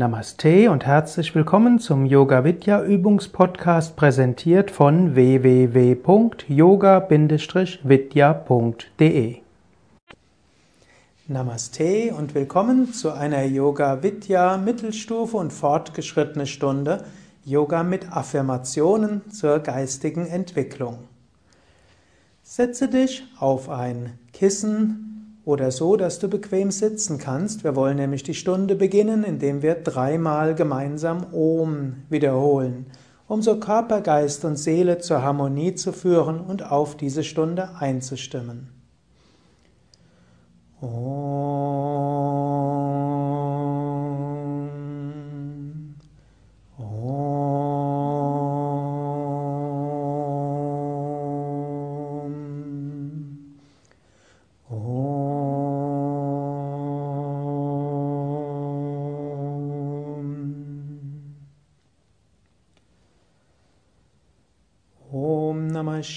Namaste und herzlich willkommen zum Yoga Vidya Übungspodcast präsentiert von www.yoga-vidya.de. Namaste und willkommen zu einer Yoga Vidya Mittelstufe und fortgeschrittene Stunde Yoga mit Affirmationen zur geistigen Entwicklung. Setze dich auf ein Kissen oder so, dass du bequem sitzen kannst. Wir wollen nämlich die Stunde beginnen, indem wir dreimal gemeinsam Om wiederholen, um so Körper, Geist und Seele zur Harmonie zu führen und auf diese Stunde einzustimmen. Om.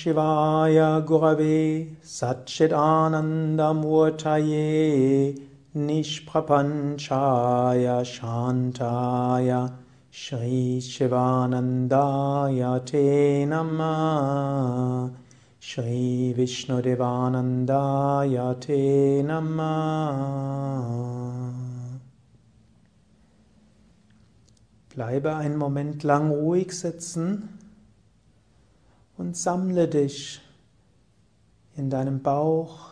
Shivaya Gurave Satchidanandamurtaye Nishprapanchaya Shantaya Shri Shivanandaya Te Namah Shri Vishnudevanandaya Te Namah. Bleibe einen Moment lang ruhig sitzen und sammle dich in deinem Bauch,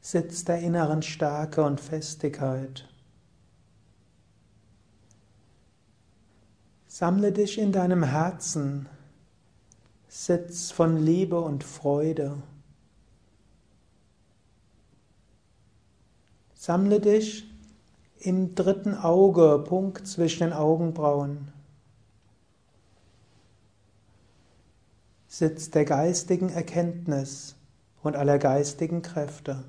Sitz der inneren Stärke und Festigkeit. Sammle dich in deinem Herzen, Sitz von Liebe und Freude. Sammle dich im dritten Auge, Punkt zwischen den Augenbrauen. Sitz der geistigen Erkenntnis und aller geistigen Kräfte.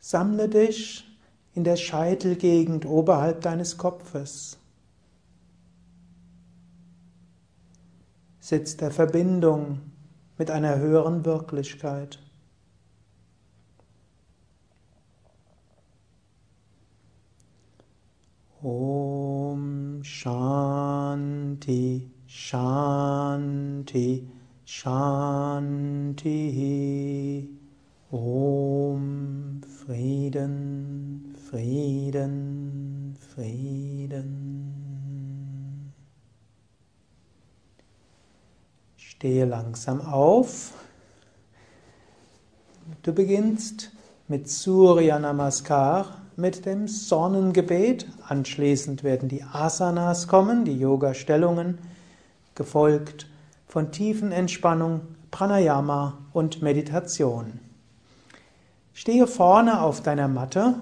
Sammle dich in der Scheitelgegend oberhalb deines Kopfes. Sitz der Verbindung mit einer höheren Wirklichkeit. Om Shanti Shanti Shanti. Om Frieden Frieden Frieden. Stehe langsam auf. Du beginnst mit Surya Namaskar mit dem Sonnengebet. Anschließend werden die Asanas kommen, die Yoga-Stellungen, gefolgt von tiefen Entspannung, Pranayama und Meditation. Stehe vorne auf deiner Matte,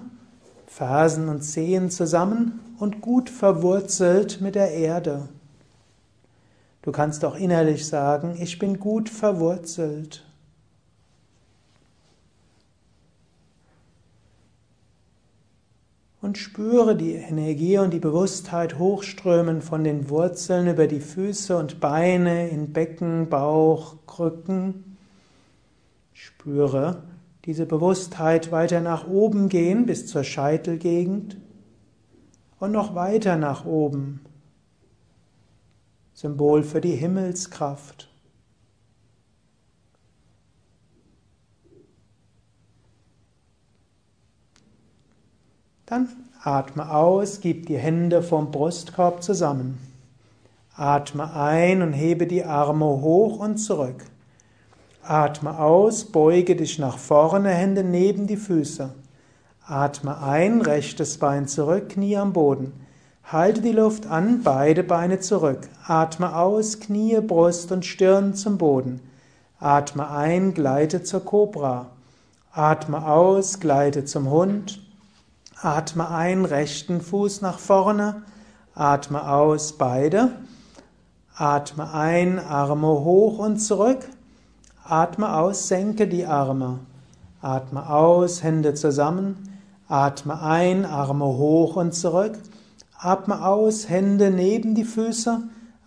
Fersen und Zehen zusammen und gut verwurzelt mit der Erde. Du kannst auch innerlich sagen, ich bin gut verwurzelt. Und spüre die Energie und die Bewusstheit hochströmen von den Wurzeln über die Füße und Beine in Becken, Bauch, Krücken. Spüre diese Bewusstheit weiter nach oben gehen bis zur Scheitelgegend und noch weiter nach oben. Symbol für die Himmelskraft. Dann atme aus, gib die Hände vom Brustkorb zusammen. Atme ein und hebe die Arme hoch und zurück. Atme aus, beuge dich nach vorne, Hände neben die Füße. Atme ein, rechtes Bein zurück, Knie am Boden. Halte die Luft an, beide Beine zurück. Atme aus, Knie, Brust und Stirn zum Boden. Atme ein, gleite zur Kobra. Atme aus, gleite zum Hund. Atme ein, rechten Fuß nach vorne. Atme aus, beide. Atme ein, Arme hoch und zurück. Atme aus, senke die Arme. Atme aus, Hände zusammen. Atme ein, Arme hoch und zurück. Atme aus, Hände neben die Füße.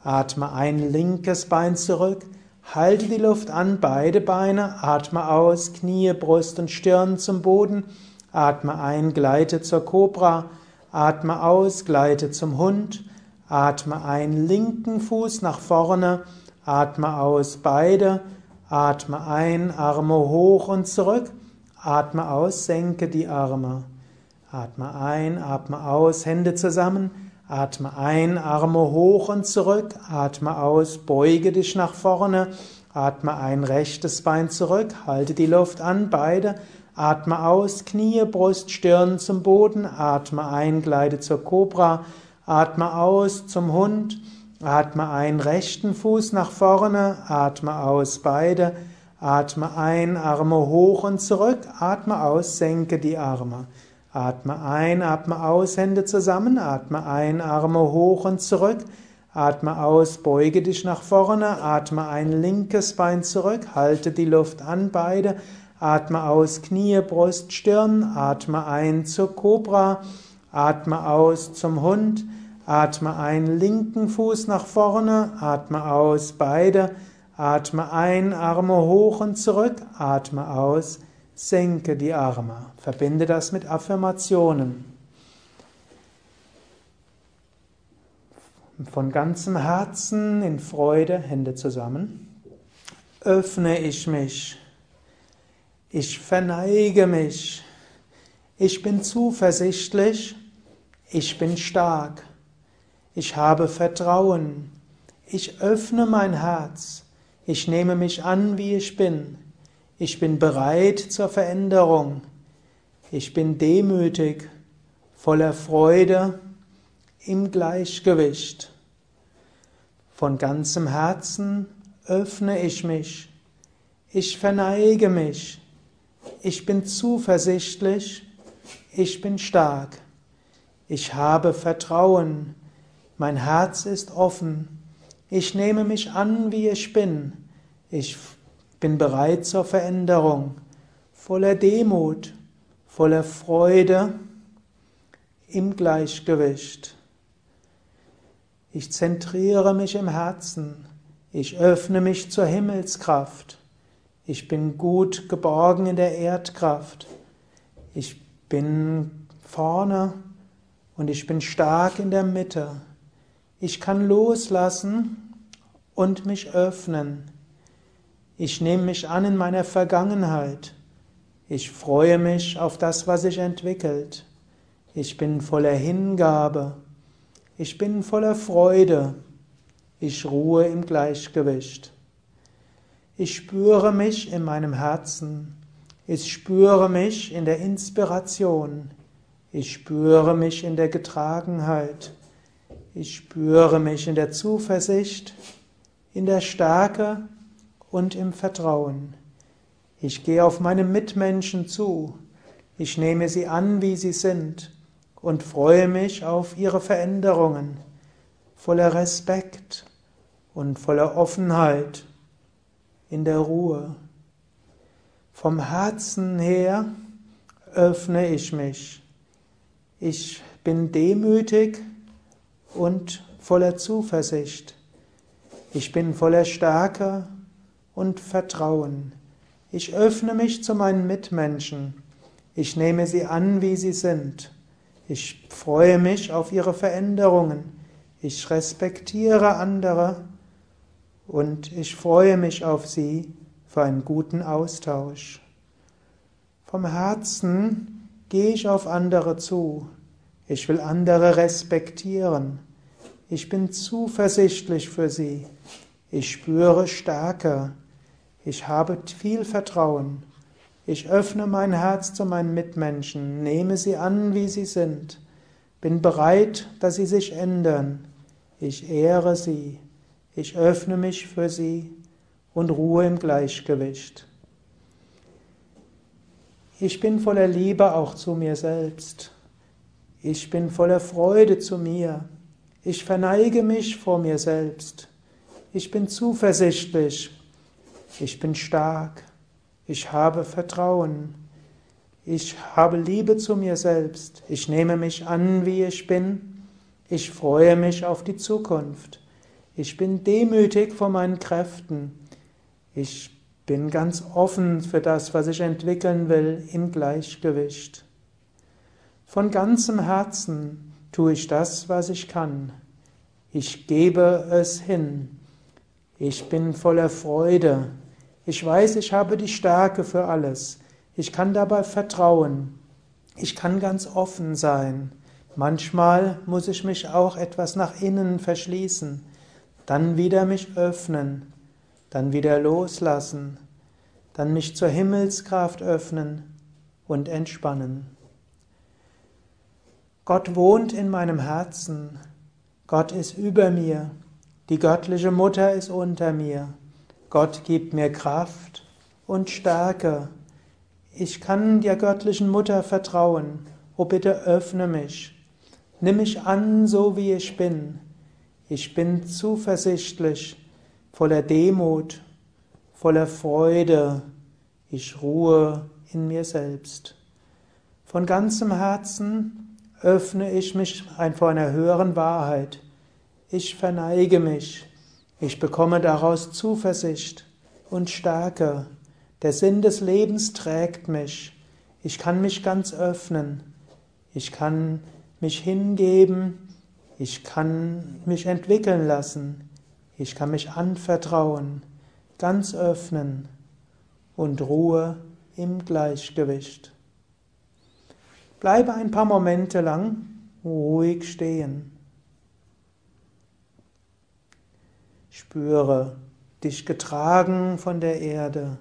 Atme ein, linkes Bein zurück. Halte die Luft an, beide Beine, atme aus, Knie, Brust und Stirn zum Boden, atme ein, gleite zur Kobra, atme aus, gleite zum Hund, atme ein, linken Fuß nach vorne, atme aus, beide, atme ein, Arme hoch und zurück, atme aus, senke die Arme. Atme ein, atme aus, Hände zusammen, Atme ein, Arme hoch und zurück, atme aus, beuge dich nach vorne, atme ein, rechtes Bein zurück, halte die Luft an, beide, atme aus, Knie, Brust, Stirn zum Boden, atme ein, gleite zur Kobra, atme aus zum Hund, atme ein, rechten Fuß nach vorne, atme aus, beide, atme ein, Arme hoch und zurück, atme aus, senke die Arme. Atme ein, atme aus, Hände zusammen, atme ein, Arme hoch und zurück, atme aus, beuge dich nach vorne, atme ein, linkes Bein zurück, halte die Luft an, beide, atme aus, Knie, Brust, Stirn, atme ein zur Kobra, atme aus zum Hund, atme ein, linken Fuß nach vorne, atme aus, beide, atme ein, Arme hoch und zurück, atme aus, Senke die Arme. Verbinde das mit Affirmationen. Von ganzem Herzen in Freude, Hände zusammen. Öffne ich mich. Ich verneige mich. Ich bin zuversichtlich. Ich bin stark. Ich habe Vertrauen. Ich öffne mein Herz. Ich nehme mich an, wie ich bin. Ich bin bereit zur Veränderung. Ich bin demütig, voller Freude, im Gleichgewicht. Von ganzem Herzen öffne ich mich. Ich verneige mich. Ich bin zuversichtlich. Ich bin stark. Ich habe Vertrauen. Mein Herz ist offen. Ich nehme mich an, wie ich bin. Ich bin bereit zur Veränderung, voller Demut, voller Freude, im Gleichgewicht. Ich zentriere mich im Herzen, ich öffne mich zur Himmelskraft, ich bin gut geborgen in der Erdkraft, ich bin vorne und ich bin stark in der Mitte. Ich kann loslassen und mich öffnen. Ich nehme mich an in meiner Vergangenheit. Ich freue mich auf das, was sich entwickelt. Ich bin voller Hingabe. Ich bin voller Freude. Ich ruhe im Gleichgewicht. Ich spüre mich in meinem Herzen. Ich spüre mich in der Inspiration. Ich spüre mich in der Getragenheit. Ich spüre mich in der Zuversicht, in der Stärke und im Vertrauen. Ich gehe auf meine Mitmenschen zu. Ich nehme sie an, wie sie sind und freue mich auf ihre Veränderungen, voller Respekt und voller Offenheit, in der Ruhe. Vom Herzen her öffne ich mich. Ich bin demütig und voller Zuversicht. Ich bin voller Stärke und Vertrauen. Ich öffne mich zu meinen Mitmenschen. Ich nehme sie an, wie sie sind. Ich freue mich auf ihre Veränderungen. Ich respektiere andere und ich freue mich auf sie für einen guten Austausch. Vom Herzen gehe ich auf andere zu. Ich will andere respektieren. Ich bin zuversichtlich für sie. Ich spüre Stärke. Ich habe viel Vertrauen. Ich öffne mein Herz zu meinen Mitmenschen, nehme sie an, wie sie sind, bin bereit, dass sie sich ändern. Ich ehre sie. Ich öffne mich für sie und ruhe im Gleichgewicht. Ich bin voller Liebe auch zu mir selbst. Ich bin voller Freude zu mir. Ich verneige mich vor mir selbst. Ich bin zuversichtlich ich bin stark, ich habe Vertrauen, ich habe Liebe zu mir selbst, ich nehme mich an, wie ich bin, ich freue mich auf die Zukunft, ich bin demütig vor meinen Kräften, Ich bin ganz offen für das, was ich entwickeln will, im Gleichgewicht. Von ganzem Herzen tue ich das, was ich kann. Ich gebe es hin. Ich bin voller Freude. Ich weiß, ich habe die Stärke für alles. Ich kann dabei vertrauen. Ich kann ganz offen sein. Manchmal muss ich mich auch etwas nach innen verschließen, dann wieder mich öffnen, dann wieder loslassen, dann mich zur Himmelskraft öffnen und entspannen. Gott wohnt in meinem Herzen, Gott ist über mir, die göttliche Mutter ist unter mir, Gott gibt mir Kraft und Stärke. Ich kann der göttlichen Mutter vertrauen. Oh bitte öffne mich. Nimm mich an, so wie ich bin. Ich bin zuversichtlich, voller Demut, voller Freude. Ich ruhe in mir selbst. Von ganzem Herzen öffne ich mich vor einer höheren Wahrheit. Ich verneige mich ich bekomme daraus Zuversicht und Stärke. Der Sinn des Lebens trägt mich. Ich kann mich ganz öffnen. Ich kann mich hingeben. Ich kann mich entwickeln lassen. Ich kann mich anvertrauen, ganz öffnen und Ruhe im Gleichgewicht. Bleibe ein paar Momente lang ruhig stehen. Spüre dich getragen von der Erde.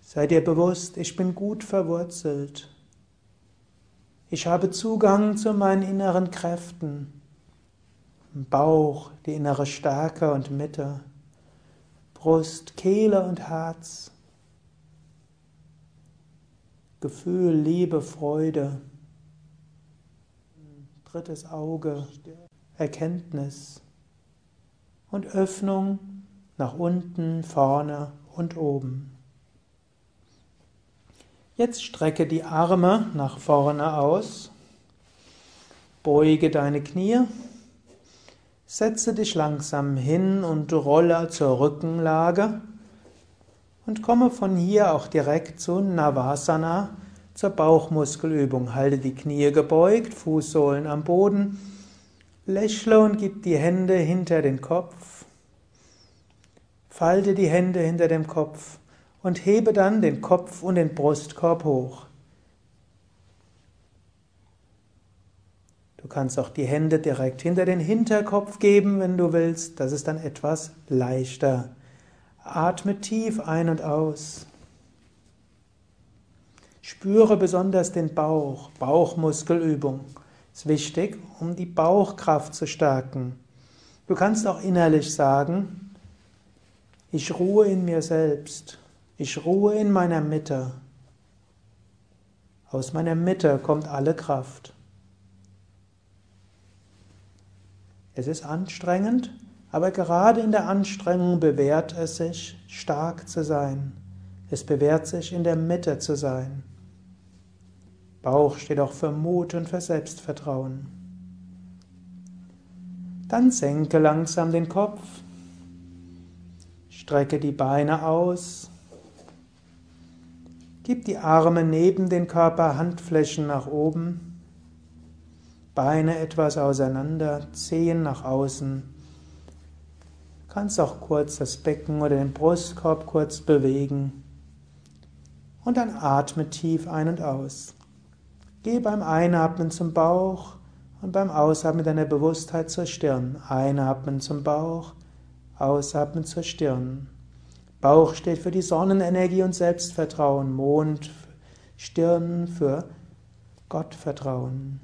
Sei dir bewusst, ich bin gut verwurzelt. Ich habe Zugang zu meinen inneren Kräften. Bauch die innere Stärke und Mitte. Brust, Kehle und Herz. Gefühl, Liebe, Freude. Drittes Auge, Erkenntnis und Öffnung nach unten, vorne und oben. Jetzt strecke die Arme nach vorne aus, beuge deine Knie, setze dich langsam hin und rolle zur Rückenlage und komme von hier auch direkt zu Navasana, zur Bauchmuskelübung. Halte die Knie gebeugt, Fußsohlen am Boden Lächle und gib die Hände hinter den Kopf. Falte die Hände hinter dem Kopf und hebe dann den Kopf und den Brustkorb hoch. Du kannst auch die Hände direkt hinter den Hinterkopf geben, wenn du willst. Das ist dann etwas leichter. Atme tief ein und aus. Spüre besonders den Bauch, Bauchmuskelübung ist wichtig, um die Bauchkraft zu stärken. Du kannst auch innerlich sagen, ich ruhe in mir selbst, ich ruhe in meiner Mitte. Aus meiner Mitte kommt alle Kraft. Es ist anstrengend, aber gerade in der Anstrengung bewährt es sich, stark zu sein. Es bewährt sich, in der Mitte zu sein. Bauch steht auch für Mut und für Selbstvertrauen. Dann senke langsam den Kopf, strecke die Beine aus, gib die Arme neben den Körper, Handflächen nach oben, Beine etwas auseinander, Zehen nach außen. Du kannst auch kurz das Becken oder den Brustkorb kurz bewegen. Und dann atme tief ein und aus. Geh beim Einatmen zum Bauch und beim Ausatmen deiner Bewusstheit zur Stirn. Einatmen zum Bauch, ausatmen zur Stirn. Bauch steht für die Sonnenenergie und Selbstvertrauen, Mond, Stirn für Gottvertrauen.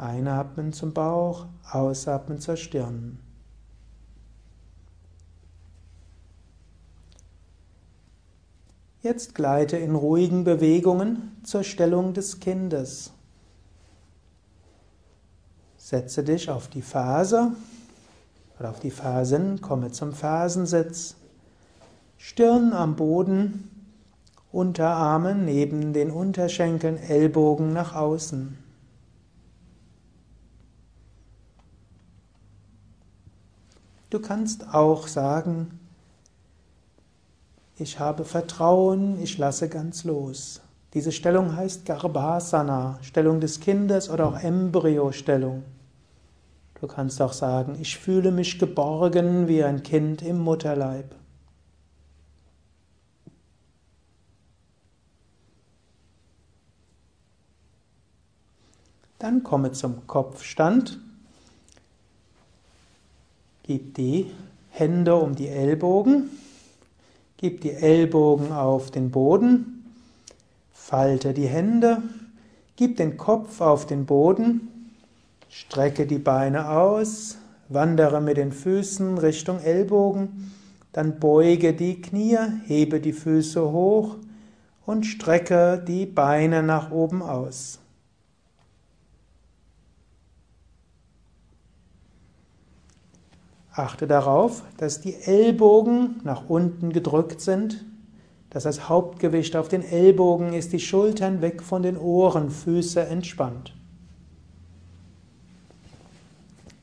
Einatmen zum Bauch, ausatmen zur Stirn. Jetzt gleite in ruhigen Bewegungen zur Stellung des Kindes. Setze dich auf die Ferse oder auf die Fersen, komme zum Fersensitz. Stirn am Boden, Unterarme neben den Unterschenkeln, Ellbogen nach außen. Du kannst auch sagen, Ich habe Vertrauen, ich lasse ganz los. Diese Stellung heißt Garbhasana, Stellung des Kindes oder auch Embryostellung. Du kannst auch sagen, ich fühle mich geborgen wie ein Kind im Mutterleib. Dann komme zum Kopfstand. Gib die Hände um die Ellbogen. Gib die Ellbogen auf den Boden. Falte die Hände. Gib den Kopf auf den Boden. Strecke die Beine aus. Wandere mit den Füßen Richtung Ellbogen. Dann beuge die Knie, hebe die Füße hoch und strecke die Beine nach oben aus. Achte darauf, dass die Ellbogen nach unten gedrückt sind, dass das Hauptgewicht auf den Ellbogen ist, die Schultern weg von den Ohren, Füße entspannt.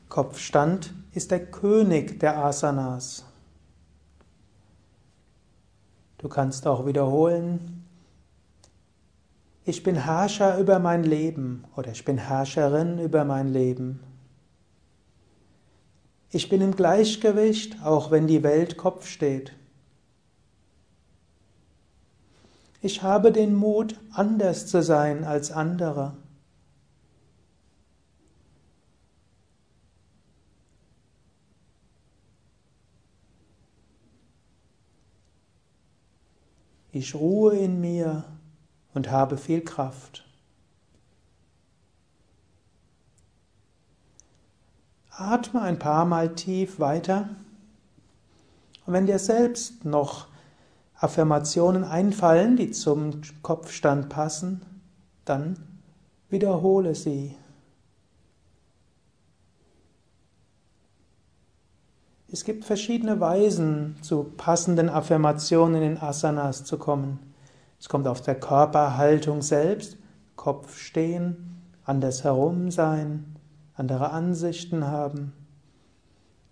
Kopfstand ist der König der Asanas. Du kannst auch wiederholen, ich bin Herrscher über mein Leben oder ich bin Herrscherin über mein Leben. Ich bin im Gleichgewicht, auch wenn die Welt Kopf steht. Ich habe den Mut, anders zu sein als andere. Ich ruhe in mir und habe viel Kraft. Atme ein paar Mal tief weiter. Und wenn dir selbst noch Affirmationen einfallen, die zum Kopfstand passen, dann wiederhole sie. Es gibt verschiedene Weisen, zu passenden Affirmationen in Asanas zu kommen. Es kommt auf der Körperhaltung selbst, Kopf stehen, andersherum sein, andere Ansichten haben.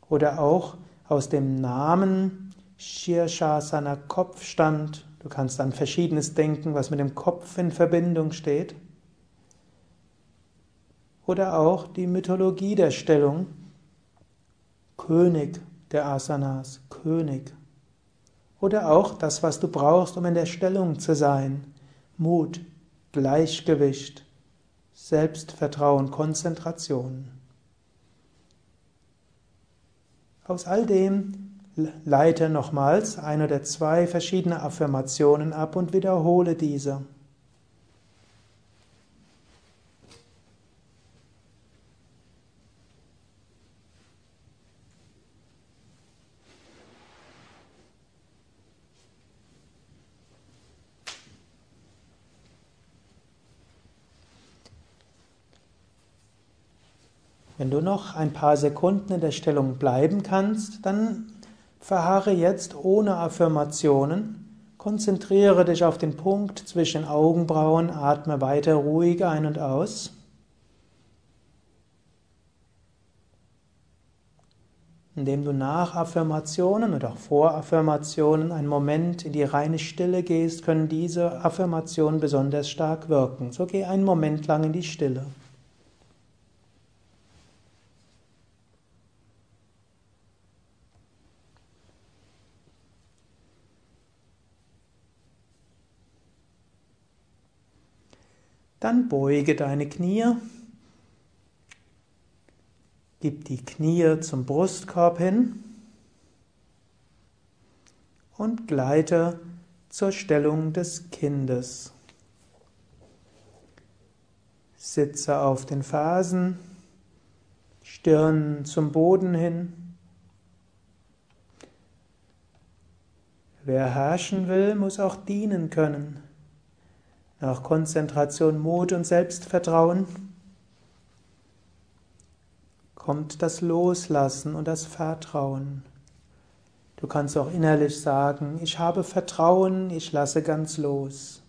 Oder auch aus dem Namen Shirshasana Kopfstand. Du kannst an Verschiedenes denken, was mit dem Kopf in Verbindung steht. Oder auch die Mythologie der Stellung. König der Asanas, König. Oder auch das, was du brauchst, um in der Stellung zu sein. Mut, Gleichgewicht, Selbstvertrauen, Konzentration. Aus all dem leite nochmals ein oder zwei verschiedene Affirmationen ab und wiederhole diese. Wenn du noch ein paar Sekunden in der Stellung bleiben kannst, dann verharre jetzt ohne Affirmationen. Konzentriere dich auf den Punkt zwischen Augenbrauen, atme weiter ruhig ein und aus. Indem du nach Affirmationen oder auch vor Affirmationen einen Moment in die reine Stille gehst, können diese Affirmationen besonders stark wirken. So geh einen Moment lang in die Stille. Dann beuge deine Knie. Gib die Knie zum Brustkorb hin und gleite zur Stellung des Kindes. Sitze auf den Fersen, Stirn zum Boden hin. Wer herrschen will, muss auch dienen können nach Konzentration, Mut und Selbstvertrauen kommt das Loslassen und das Vertrauen. Du kannst auch innerlich sagen, ich habe Vertrauen, ich lasse ganz los.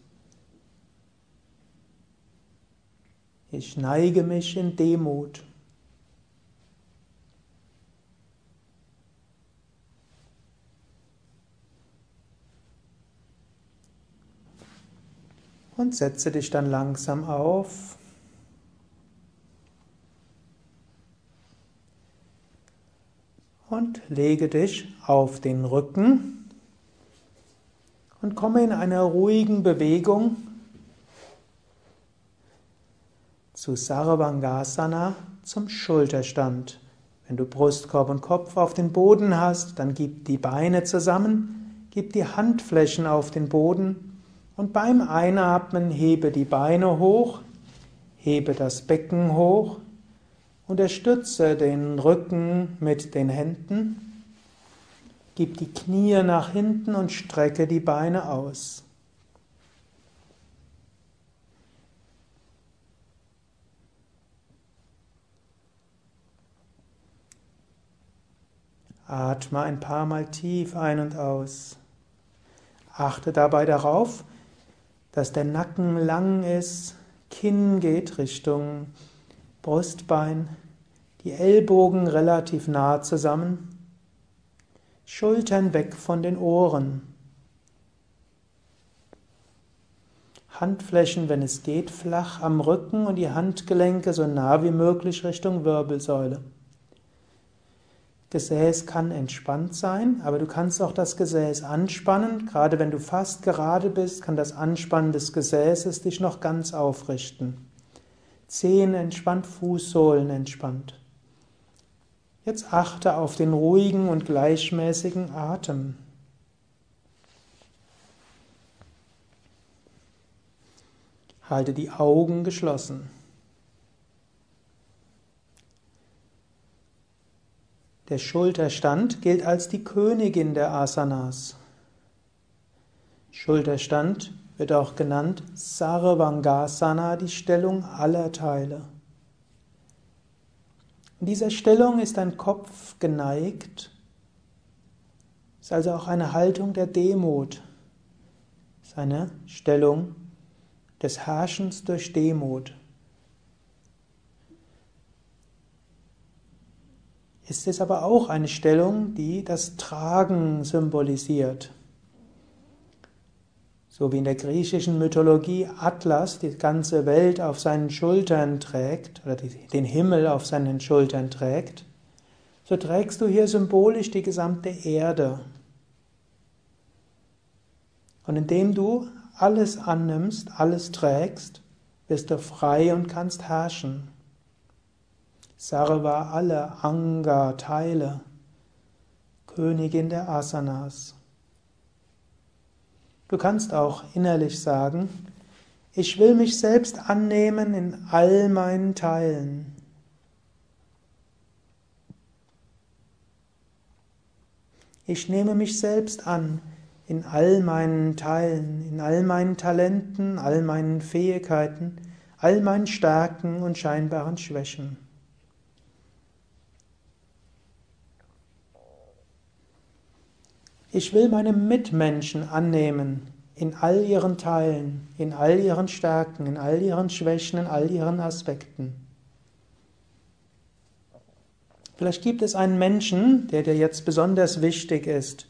Ich neige mich in Demut. Und setze dich dann langsam auf. Und lege dich auf den Rücken und komme in einer ruhigen Bewegung zu Sarvangasana zum Schulterstand. Wenn du Brustkorb und Kopf auf den Boden hast, dann gib die Beine zusammen, gib die Handflächen auf den Boden und beim Einatmen hebe die Beine hoch, hebe das Becken hoch, unterstütze den Rücken mit den Händen, gib die Knie nach hinten und strecke die Beine aus. Atme ein paar Mal tief ein und aus. Achte dabei darauf, dass der Nacken lang ist, Kinn geht Richtung Brustbein, die Ellbogen relativ nah zusammen, Schultern weg von den Ohren. Handflächen, wenn es geht, flach am Rücken und die Handgelenke so nah wie möglich Richtung Wirbelsäule. Gesäß kann entspannt sein, aber du kannst auch das Gesäß anspannen. Gerade wenn du fast gerade bist, kann das Anspannen des Gesäßes dich noch ganz aufrichten. Zehen entspannt, Fußsohlen entspannt. Jetzt achte auf den ruhigen und gleichmäßigen Atem. Halte die Augen geschlossen. Der Schulterstand gilt als die Königin der Asanas. Schulterstand wird auch genannt Sarvangasana, die Stellung aller Teile. In dieser Stellung ist dein Kopf geneigt, ist also auch eine Haltung der Demut, ist eine Stellung des Herrschens durch Demut. Ist es aber auch eine Stellung, die das Tragen symbolisiert. So wie in der griechischen Mythologie Atlas die ganze Welt auf seinen Schultern trägt oder den Himmel auf seinen Schultern trägt, so trägst du hier symbolisch die gesamte Erde. Und indem du alles annimmst, alles trägst, bist du frei und kannst herrschen. Sarva alle Anga-Teile, Königin der Asanas. Du kannst auch innerlich sagen, ich will mich selbst annehmen in all meinen Teilen. Ich nehme mich selbst an in all meinen Teilen, in all meinen Talenten, all meinen Fähigkeiten, all meinen Stärken und scheinbaren Schwächen. Ich will meine Mitmenschen annehmen in all ihren Teilen, in all ihren Stärken, in all ihren Schwächen, in all ihren Aspekten. Vielleicht gibt es einen Menschen, der dir jetzt besonders wichtig ist.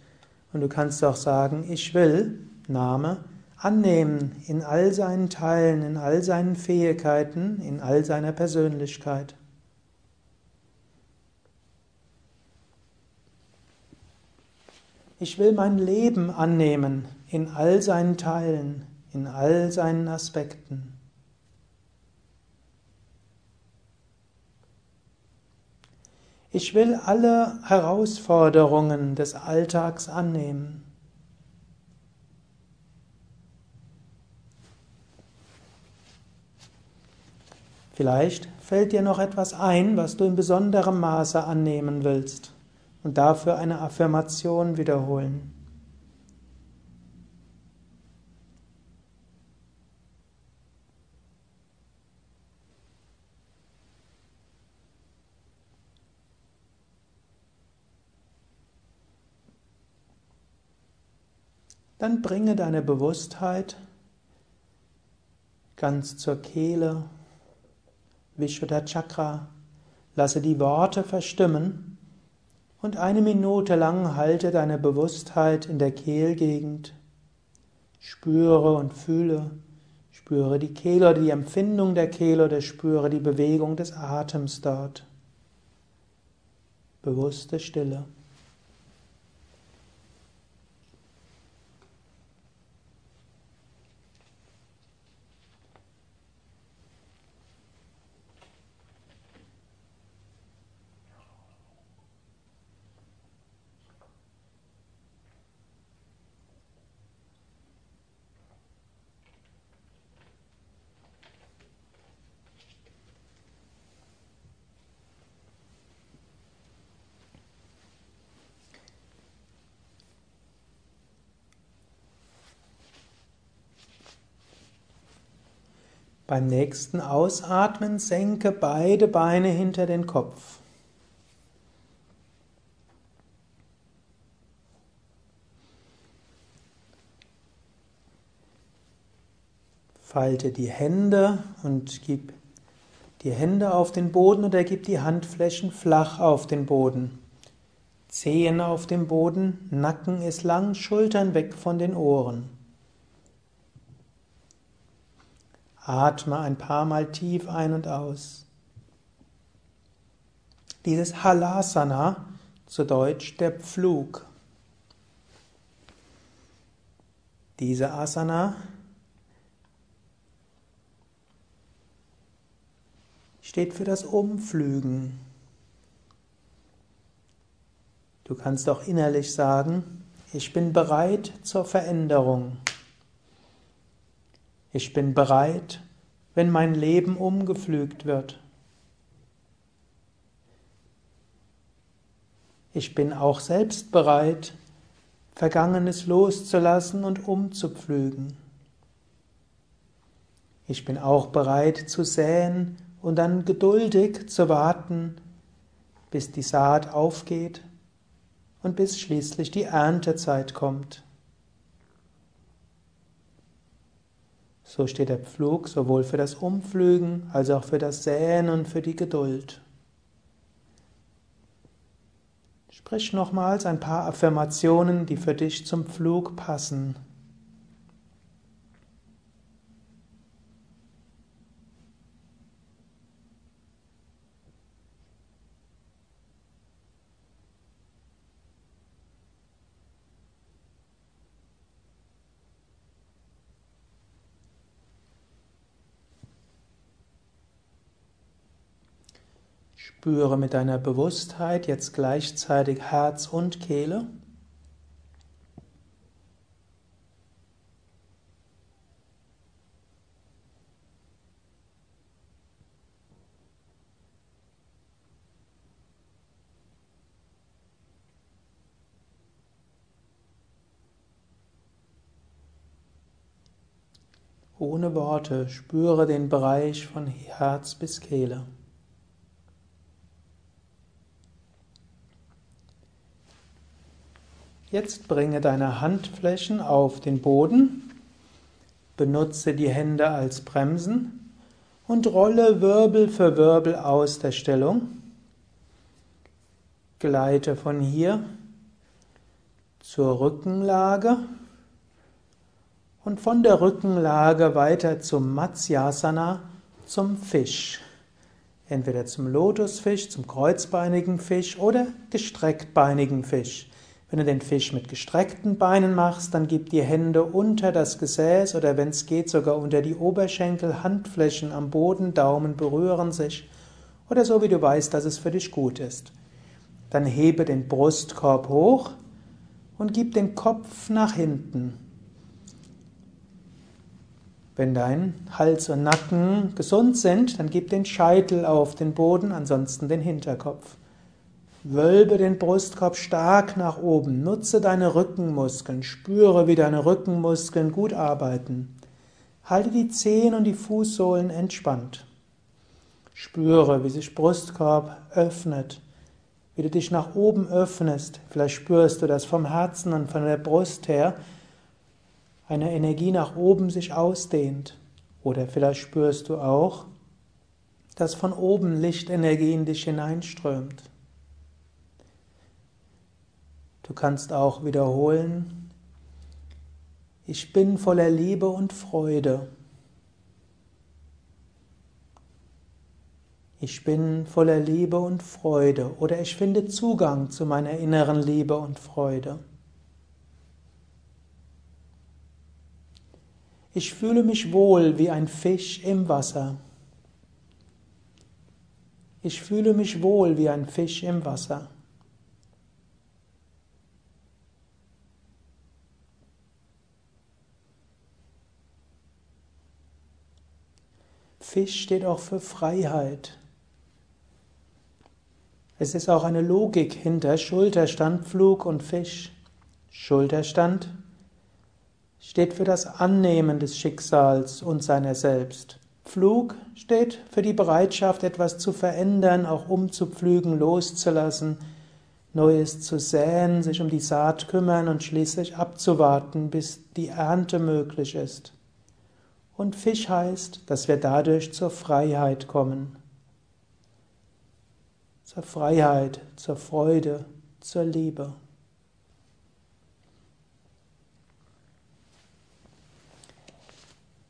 Und du kannst auch sagen, ich will, Name, annehmen in all seinen Teilen, in all seinen Fähigkeiten, in all seiner Persönlichkeit. Ich will mein Leben annehmen in all seinen Teilen, in all seinen Aspekten. Ich will alle Herausforderungen des Alltags annehmen. Vielleicht fällt dir noch etwas ein, was du in besonderem Maße annehmen willst und dafür eine Affirmation wiederholen. Dann bringe deine Bewusstheit ganz zur Kehle, Vishuddha Chakra, lasse die Worte verstimmen und eine Minute lang halte deine Bewusstheit in der Kehlgegend. Spüre und fühle, Spüre die Kehle oder die Empfindung der Kehle oder spüre die Bewegung des Atems dort. Bewusste Stille. Beim nächsten Ausatmen senke beide Beine hinter den Kopf. Falte die Hände und gib die Hände auf den Boden oder gib die Handflächen flach auf den Boden. Zehen auf dem Boden, Nacken ist lang, Schultern weg von den Ohren. Atme ein paar Mal tief ein und aus. Dieses Halasana, zu Deutsch der Pflug. Diese Asana steht für das Umflügen. Du kannst auch innerlich sagen, ich bin bereit zur Veränderung. Ich bin bereit, wenn mein Leben umgepflügt wird. Ich bin auch selbst bereit, Vergangenes loszulassen und umzupflügen. Ich bin auch bereit zu säen und dann geduldig zu warten, bis die Saat aufgeht und bis schließlich die Erntezeit kommt. So steht der Pflug sowohl für das Umpflügen als auch für das Säen und für die Geduld. Sprich nochmals ein paar Affirmationen, die für dich zum Pflug passen. Spüre mit deiner Bewusstheit jetzt gleichzeitig Herz und Kehle. Ohne Worte spüre den Bereich von Herz bis Kehle. Jetzt bringe deine Handflächen auf den Boden, benutze die Hände als Bremsen und rolle Wirbel für Wirbel aus der Stellung. Gleite von hier zur Rückenlage und von der Rückenlage weiter zum Matsyasana, zum Fisch. Entweder zum Lotusfisch, zum kreuzbeinigen Fisch oder gestrecktbeinigen Fisch. Wenn du den Fisch mit gestreckten Beinen machst, dann gib die Hände unter das Gesäß oder wenn es geht sogar unter die Oberschenkel, Handflächen am Boden, Daumen berühren sich oder so wie du weißt, dass es für dich gut ist. Dann hebe den Brustkorb hoch und gib den Kopf nach hinten. Wenn dein Hals und Nacken gesund sind, dann gib den Scheitel auf den Boden, ansonsten den Hinterkopf. Wölbe den Brustkorb stark nach oben, nutze deine Rückenmuskeln, spüre, wie deine Rückenmuskeln gut arbeiten. Halte die Zehen und die Fußsohlen entspannt. Spüre, wie sich Brustkorb öffnet, wie du dich nach oben öffnest. Vielleicht spürst du, dass vom Herzen und von der Brust her eine Energie nach oben sich ausdehnt. Oder vielleicht spürst du auch, dass von oben Lichtenergie in dich hineinströmt. Du kannst auch wiederholen, ich bin voller Liebe und Freude. Ich bin voller Liebe und Freude oder ich finde Zugang zu meiner inneren Liebe und Freude. Ich fühle mich wohl wie ein Fisch im Wasser. Ich fühle mich wohl wie ein Fisch im Wasser. Fisch steht auch für Freiheit. Es ist auch eine Logik hinter Schulterstand, Flug und Fisch. Schulterstand steht für das Annehmen des Schicksals und seiner selbst. Flug steht für die Bereitschaft, etwas zu verändern, auch umzupflügen, loszulassen, Neues zu säen, sich um die Saat kümmern und schließlich abzuwarten, bis die Ernte möglich ist. Und Fisch heißt, dass wir dadurch zur Freiheit kommen. Zur Freiheit, zur Freude, zur Liebe.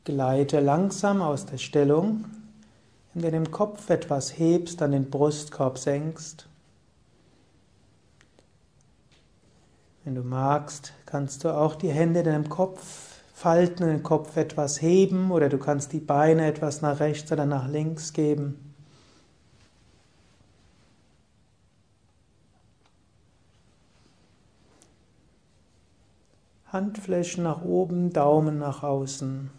Gleite langsam aus der Stellung, der du den Kopf etwas hebst, dann den Brustkorb senkst. Wenn du magst, kannst du auch die Hände in deinem Kopf falten den Kopf etwas heben oder du kannst die Beine etwas nach rechts oder nach links geben. Handflächen nach oben, Daumen nach außen.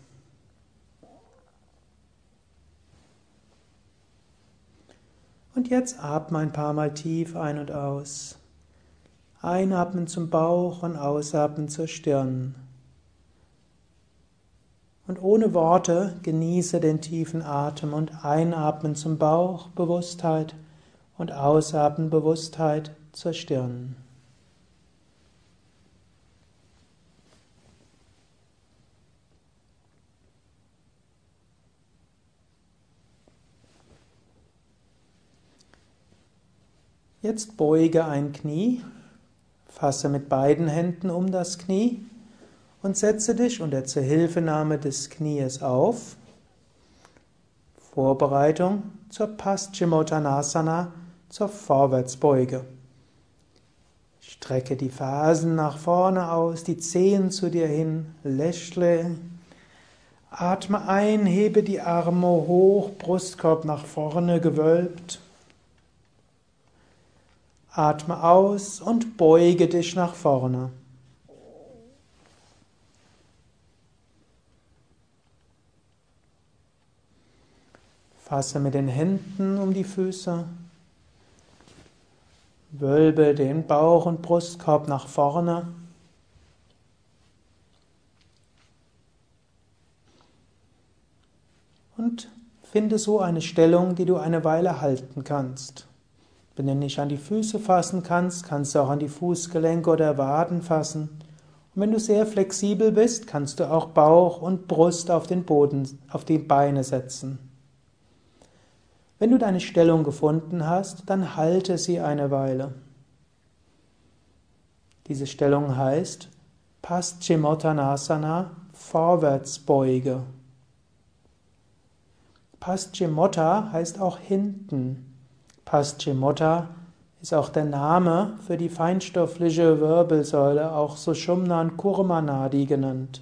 Und jetzt atme ein paar Mal tief ein und aus. Einatmen zum Bauch und ausatmen zur Stirn. Und ohne Worte genieße den tiefen Atem und einatmen zum Bauch Bewusstheit und ausatmen Bewusstheit zur Stirn. Jetzt beuge ein Knie, fasse mit beiden Händen um das Knie und setze dich unter Zuhilfenahme des Knies auf. Vorbereitung zur Paschimottanasana, zur Vorwärtsbeuge. Strecke die Fersen nach vorne aus, die Zehen zu dir hin, lächle. Atme ein, hebe die Arme hoch, Brustkorb nach vorne gewölbt. Atme aus und beuge dich nach vorne. Fasse mit den Händen um die Füße. Wölbe den Bauch und Brustkorb nach vorne. Und finde so eine Stellung, die du eine Weile halten kannst. Wenn du nicht an die Füße fassen kannst, kannst du auch an die Fußgelenke oder Waden fassen. Und wenn du sehr flexibel bist, kannst du auch Bauch und Brust auf den Boden, auf die Beine setzen. Wenn du deine Stellung gefunden hast, dann halte sie eine Weile. Diese Stellung heißt Paschimottanasana, Vorwärtsbeuge. Paschimotta heißt auch hinten. Paschimotta ist auch der Name für die feinstoffliche Wirbelsäule, auch Sushumna und Kurmanadi genannt.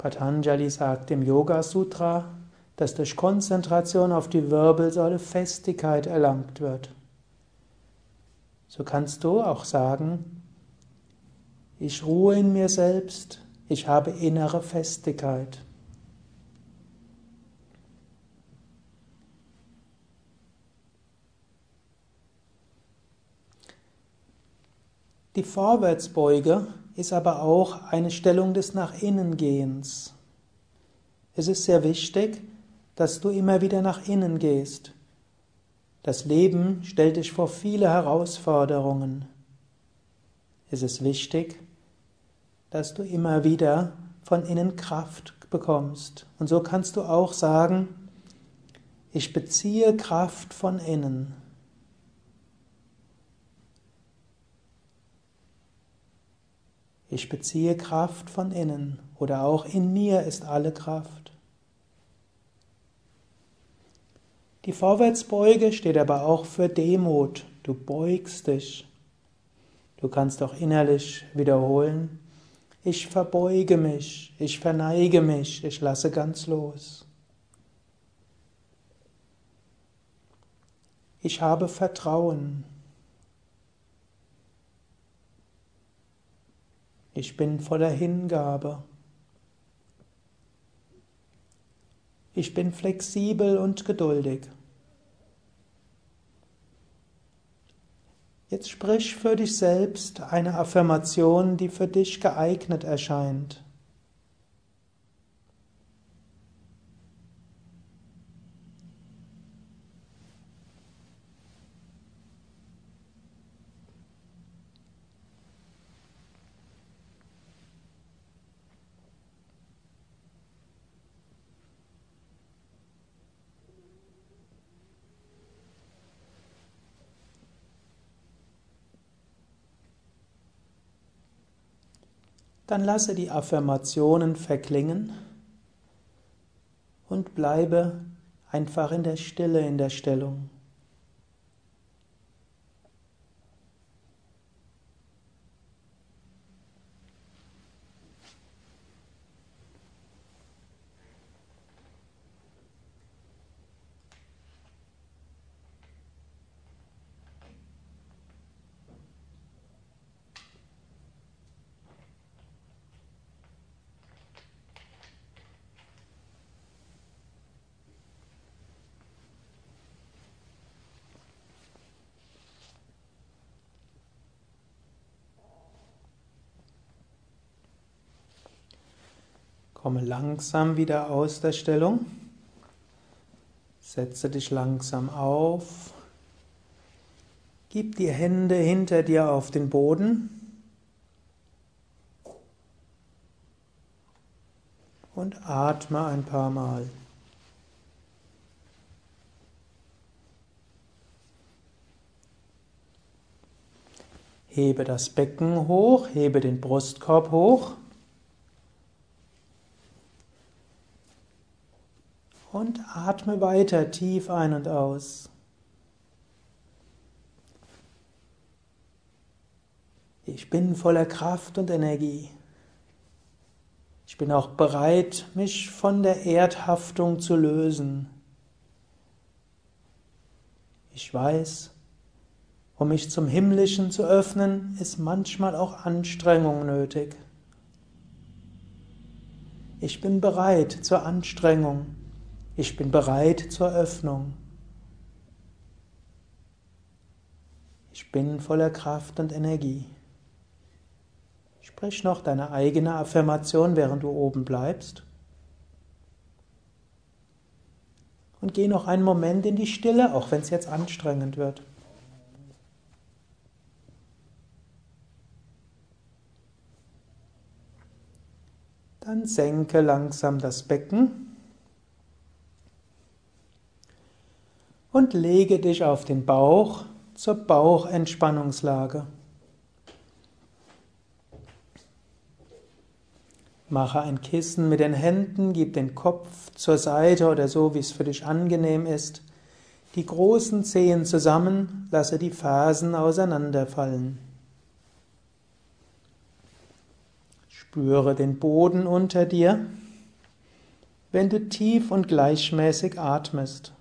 Patanjali sagt im Yoga Sutra, dass durch Konzentration auf die Wirbelsäule Festigkeit erlangt wird. So kannst du auch sagen, ich ruhe in mir selbst, ich habe innere Festigkeit. Die Vorwärtsbeuge ist aber auch eine Stellung des Nach innen Gehens. Es ist sehr wichtig, dass du immer wieder nach innen gehst. Das Leben stellt dich vor viele Herausforderungen. Es ist wichtig, dass du immer wieder von innen Kraft bekommst. Und so kannst du auch sagen, ich beziehe Kraft von innen. Ich beziehe Kraft von innen oder auch in mir ist alle Kraft. Die Vorwärtsbeuge steht aber auch für Demut. Du beugst dich. Du kannst auch innerlich wiederholen, ich verbeuge mich, ich verneige mich, ich lasse ganz los. Ich habe Vertrauen. Ich bin voller Hingabe. Ich bin flexibel und geduldig. Jetzt sprich für dich selbst eine Affirmation, die für dich geeignet erscheint. Dann lasse die Affirmationen verklingen und bleibe einfach in der Stille in der Stellung. Komme langsam wieder aus der Stellung. Setze dich langsam auf. Gib die Hände hinter dir auf den Boden. Und atme ein paar Mal. Hebe das Becken hoch, hebe den Brustkorb hoch. Und atme weiter tief ein und aus. Ich bin voller Kraft und Energie. Ich bin auch bereit, mich von der Erdhaftung zu lösen. Ich weiß, um mich zum Himmlischen zu öffnen, ist manchmal auch Anstrengung nötig. Ich bin bereit zur Anstrengung. Ich bin bereit zur Öffnung. Ich bin voller Kraft und Energie. Sprich noch deine eigene Affirmation, während du oben bleibst. Und geh noch einen Moment in die Stille, auch wenn es jetzt anstrengend wird. Dann senke langsam das Becken. Und lege dich auf den Bauch zur Bauchentspannungslage. Mache ein Kissen mit den Händen, gib den Kopf zur Seite oder so, wie es für dich angenehm ist. Die großen Zehen zusammen, lasse die Fersen auseinanderfallen. Spüre den Boden unter dir, wenn du tief und gleichmäßig atmest.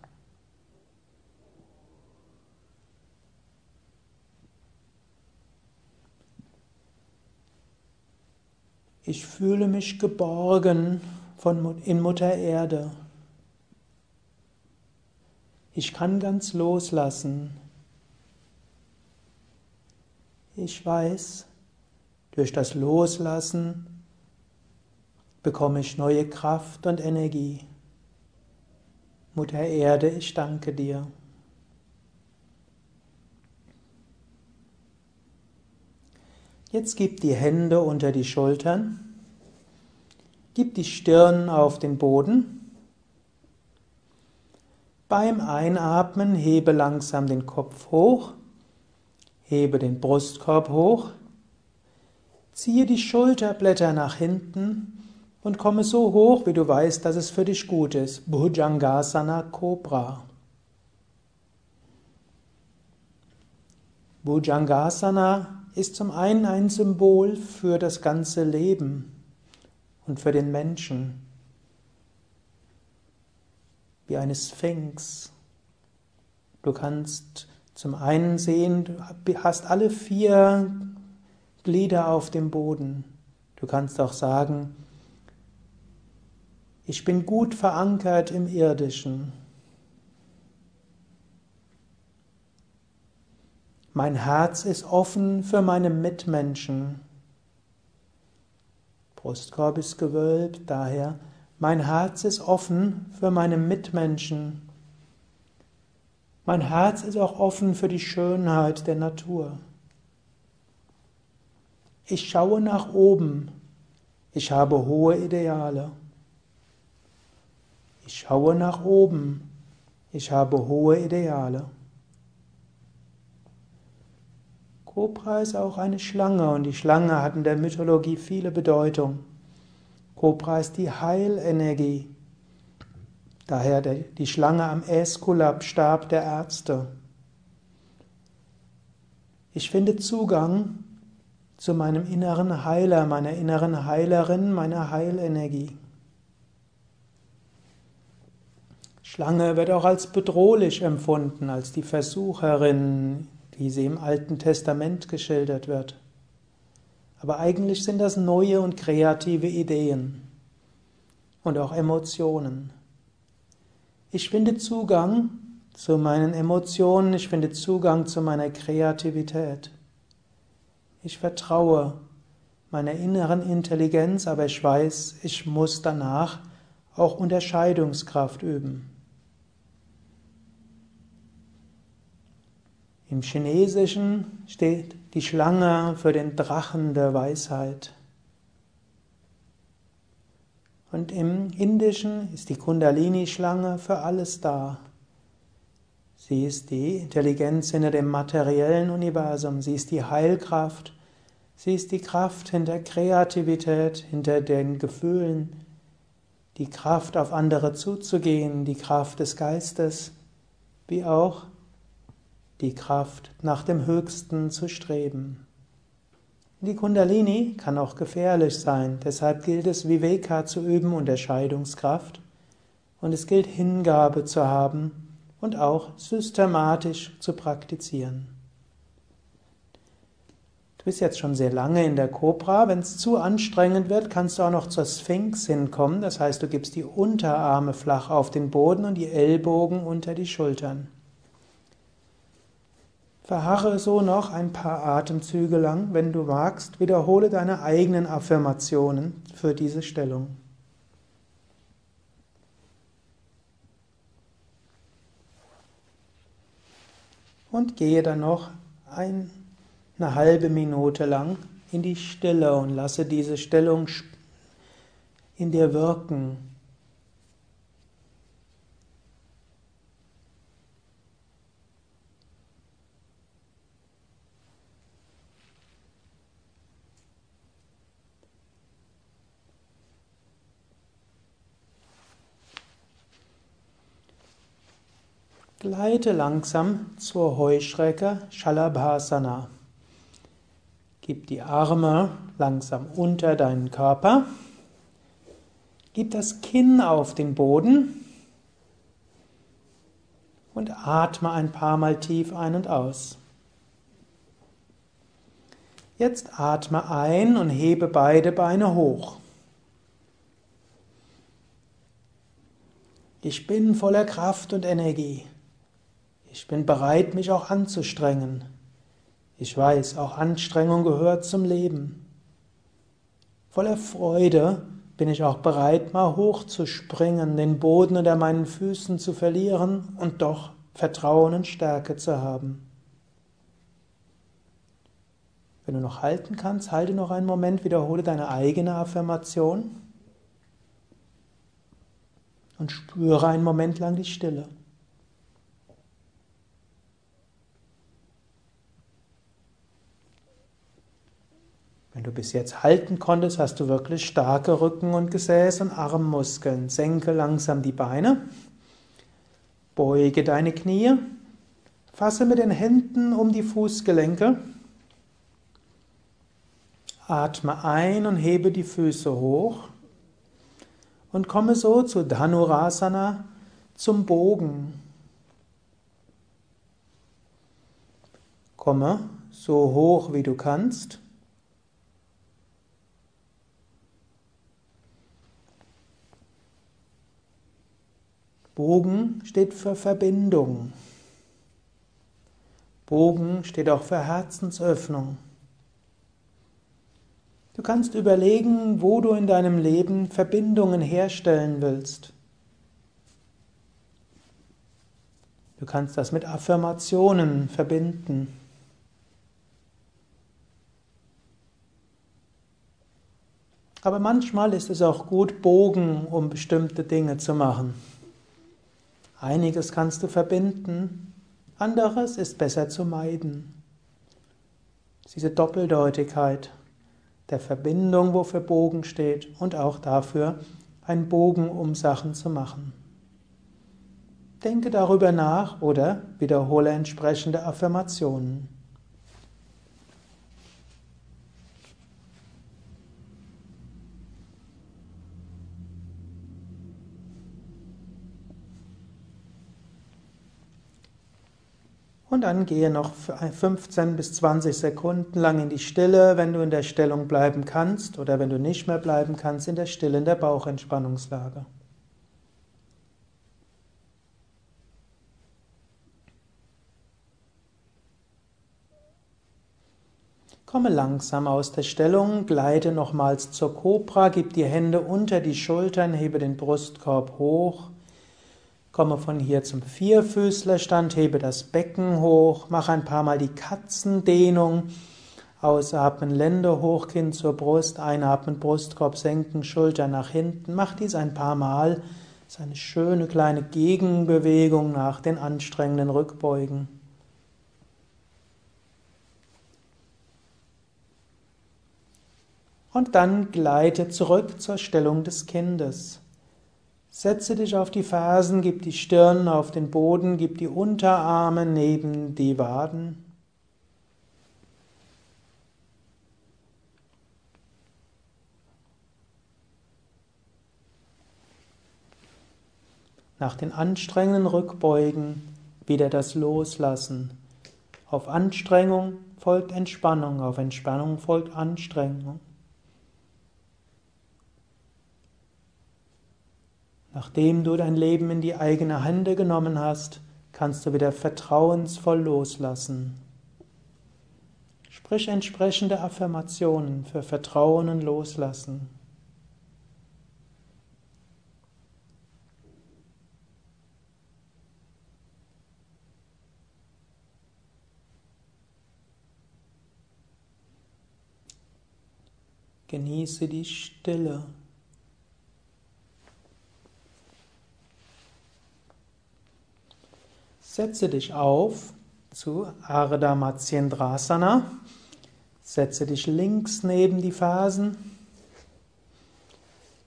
Ich fühle mich geborgen von, in Mutter Erde. Ich kann ganz loslassen. Ich weiß, durch das Loslassen bekomme ich neue Kraft und Energie. Mutter Erde, ich danke dir. Jetzt gib die Hände unter die Schultern. Gib die Stirn auf den Boden. Beim Einatmen hebe langsam den Kopf hoch. Hebe den Brustkorb hoch. Ziehe die Schulterblätter nach hinten und komme so hoch, wie du weißt, dass es für dich gut ist. Bhujangasana Cobra. Bhujangasana ist zum einen ein Symbol für das ganze Leben und für den Menschen, wie eine Sphinx. Du kannst zum einen sehen, du hast alle vier Glieder auf dem Boden. Du kannst auch sagen, ich bin gut verankert im Irdischen. Mein Herz ist offen für meine Mitmenschen. Brustkorb ist gewölbt, daher mein Herz ist offen für meine Mitmenschen. Mein Herz ist auch offen für die Schönheit der Natur. Ich schaue nach oben. Ich habe hohe Ideale. Ich schaue nach oben. Ich habe hohe Ideale. Kobra ist auch eine Schlange und die Schlange hat in der Mythologie viele Bedeutungen. Kobra ist die Heilenergie. Daher die Schlange am Äskulap-Stab der Ärzte. Ich finde Zugang zu meinem inneren Heiler, meiner inneren Heilerin, meiner Heilenergie. Schlange wird auch als bedrohlich empfunden, als die Versucherin, wie sie im Alten Testament geschildert wird. Aber eigentlich sind das neue und kreative Ideen und auch Emotionen. Ich finde Zugang zu meinen Emotionen, ich finde Zugang zu meiner Kreativität. Ich vertraue meiner inneren Intelligenz, aber ich weiß, ich muss danach auch Unterscheidungskraft üben. Im Chinesischen steht die Schlange für den Drachen der Weisheit. Und im Indischen ist die Kundalini-Schlange für alles da. Sie ist die Intelligenz hinter dem materiellen Universum, sie ist die Heilkraft, sie ist die Kraft hinter Kreativität, hinter den Gefühlen, die Kraft auf andere zuzugehen, die Kraft des Geistes, wie auch die Kraft, nach dem Höchsten zu streben. Die Kundalini kann auch gefährlich sein, deshalb gilt es, Viveka zu üben, Unterscheidungskraft, und es gilt Hingabe zu haben und auch systematisch zu praktizieren. Du bist jetzt schon sehr lange in der Cobra. Wenn es zu anstrengend wird, kannst du auch noch zur Sphinx hinkommen. Das heißt, du gibst die Unterarme flach auf den Boden und die Ellbogen unter die Schultern. Verharre so noch ein paar Atemzüge lang, wenn du magst, wiederhole deine eigenen Affirmationen für diese Stellung. Und gehe dann noch ein, eine halbe Minute lang in die Stille und lasse diese Stellung in dir wirken. Gleite langsam zur Heuschrecke Shalabhasana. Gib die Arme langsam unter deinen Körper. Gib das Kinn auf den Boden und atme ein paar Mal tief ein und aus. Jetzt atme ein und hebe beide Beine hoch. Ich bin voller Kraft und Energie. Ich bin bereit, mich auch anzustrengen. Ich weiß, auch Anstrengung gehört zum Leben. Voller Freude bin ich auch bereit, mal hochzuspringen, den Boden unter meinen Füßen zu verlieren und doch Vertrauen und Stärke zu haben. Wenn du noch halten kannst, halte noch einen Moment, wiederhole deine eigene Affirmation und spüre einen Moment lang die Stille. Wenn du bis jetzt halten konntest, hast du wirklich starke Rücken- und Gesäß- und Armmuskeln. Senke langsam die Beine. Beuge deine Knie. Fasse mit den Händen um die Fußgelenke. Atme ein und hebe die Füße hoch und komme so zu Dhanurasana zum Bogen. Komme so hoch wie du kannst. Bogen steht für Verbindung. Bogen steht auch für Herzensöffnung. Du kannst überlegen, wo du in deinem Leben Verbindungen herstellen willst. Du kannst das mit Affirmationen verbinden. Aber manchmal ist es auch gut, Bogen um bestimmte Dinge zu machen. Einiges kannst du verbinden, anderes ist besser zu meiden. Diese Doppeldeutigkeit der Verbindung, wofür Bogen steht, und auch dafür, einen Bogen um Sachen zu machen. Denke darüber nach oder wiederhole entsprechende Affirmationen. Und dann gehe noch 15 bis 20 Sekunden lang in die Stille, wenn du in der Stellung bleiben kannst oder wenn du nicht mehr bleiben kannst, in der Stille in der Bauchentspannungslage. Komme langsam aus der Stellung, gleite nochmals zur Kobra, gib die Hände unter die Schultern, hebe den Brustkorb hoch. Komme von hier zum Vierfüßlerstand, hebe das Becken hoch, mach ein paar Mal die Katzendehnung. Ausatmen, Lände hoch, Kinn zur Brust, einatmen, Brustkorb senken, Schulter nach hinten. Mach dies ein paar Mal. Das ist eine schöne kleine Gegenbewegung nach den anstrengenden Rückbeugen. Und dann gleite zurück zur Stellung des Kindes. Setze dich auf die Fersen, gib die Stirn auf den Boden, gib die Unterarme neben die Waden. Nach den anstrengenden Rückbeugen wieder das Loslassen. Auf Anstrengung folgt Entspannung, auf Entspannung folgt Anstrengung. Nachdem du dein Leben in die eigene Hände genommen hast, kannst du wieder vertrauensvoll loslassen. Sprich entsprechende Affirmationen für Vertrauen und Loslassen. Genieße die Stille. Setze dich auf zu Ardha Matsyendrasana. Setze dich links neben die Fersen.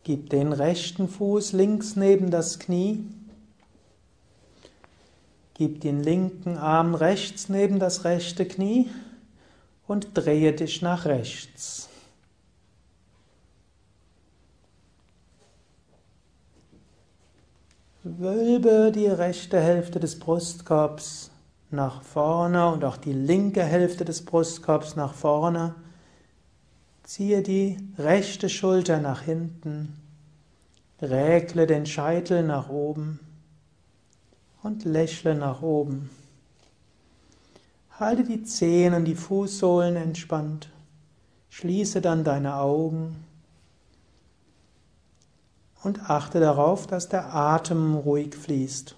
Gib den rechten Fuß links neben das Knie. Gib den linken Arm rechts neben das rechte Knie und drehe dich nach rechts. Wölbe die rechte Hälfte des Brustkorbs nach vorne und auch die linke Hälfte des Brustkorbs nach vorne. Ziehe die rechte Schulter nach hinten. Räkle den Scheitel nach oben und lächle nach oben. Halte die Zehen und die Fußsohlen entspannt. Schließe dann deine Augen und achte darauf, dass der Atem ruhig fließt.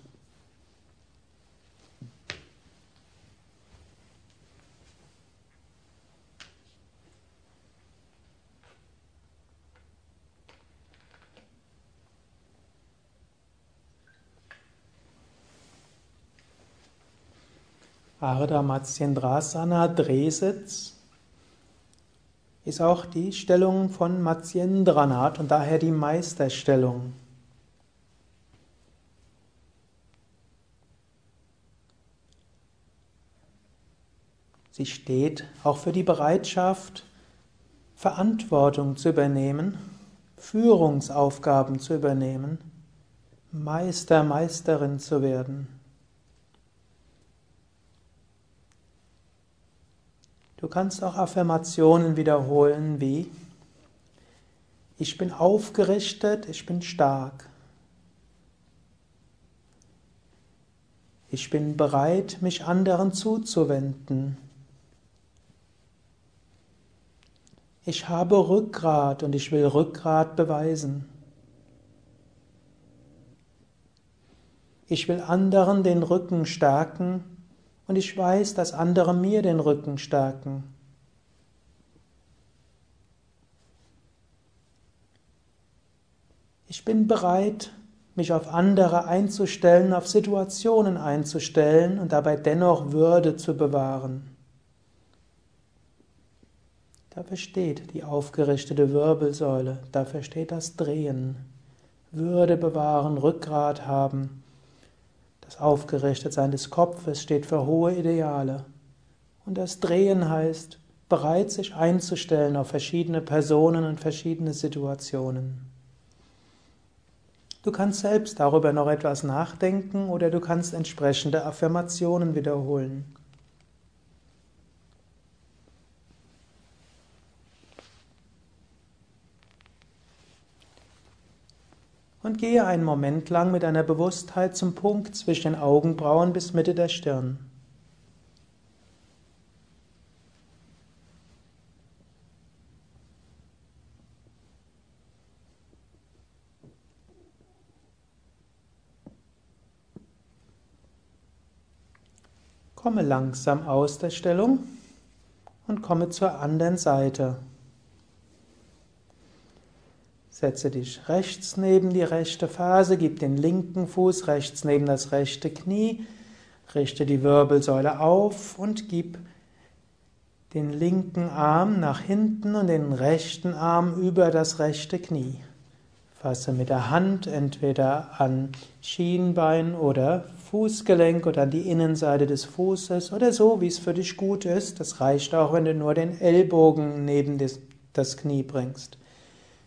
Ardha Matsyendrasana, Drehsitz ist auch die Stellung von Matsyendranath und daher die Meisterstellung. Sie steht auch für die Bereitschaft, Verantwortung zu übernehmen, Führungsaufgaben zu übernehmen, Meister, Meisterin zu werden. Du kannst auch Affirmationen wiederholen wie Ich bin aufgerichtet, ich bin stark. Ich bin bereit, mich anderen zuzuwenden. Ich habe Rückgrat und ich will Rückgrat beweisen. Ich will anderen den Rücken stärken und ich weiß, dass andere mir den Rücken stärken. Ich bin bereit, mich auf andere einzustellen, auf Situationen einzustellen und dabei dennoch Würde zu bewahren. Dafür steht die aufgerichtete Wirbelsäule, dafür steht das Drehen. Würde bewahren, Rückgrat haben. Das Aufgerichtetsein des Kopfes steht für hohe Ideale. Und das Drehen heißt, bereit sich einzustellen auf verschiedene Personen und verschiedene Situationen. Du kannst selbst darüber noch etwas nachdenken oder du kannst entsprechende Affirmationen wiederholen. Und gehe einen Moment lang mit deiner Bewusstheit zum Punkt zwischen den Augenbrauen bis Mitte der Stirn. Komme langsam aus der Stellung und komme zur anderen Seite. Setze dich rechts neben die rechte Ferse, gib den linken Fuß rechts neben das rechte Knie, richte die Wirbelsäule auf und gib den linken Arm nach hinten und den rechten Arm über das rechte Knie. Fasse mit der Hand entweder an Schienbein oder Fußgelenk oder an die Innenseite des Fußes oder so, wie es für dich gut ist. Das reicht auch, wenn du nur den Ellbogen neben das Knie bringst.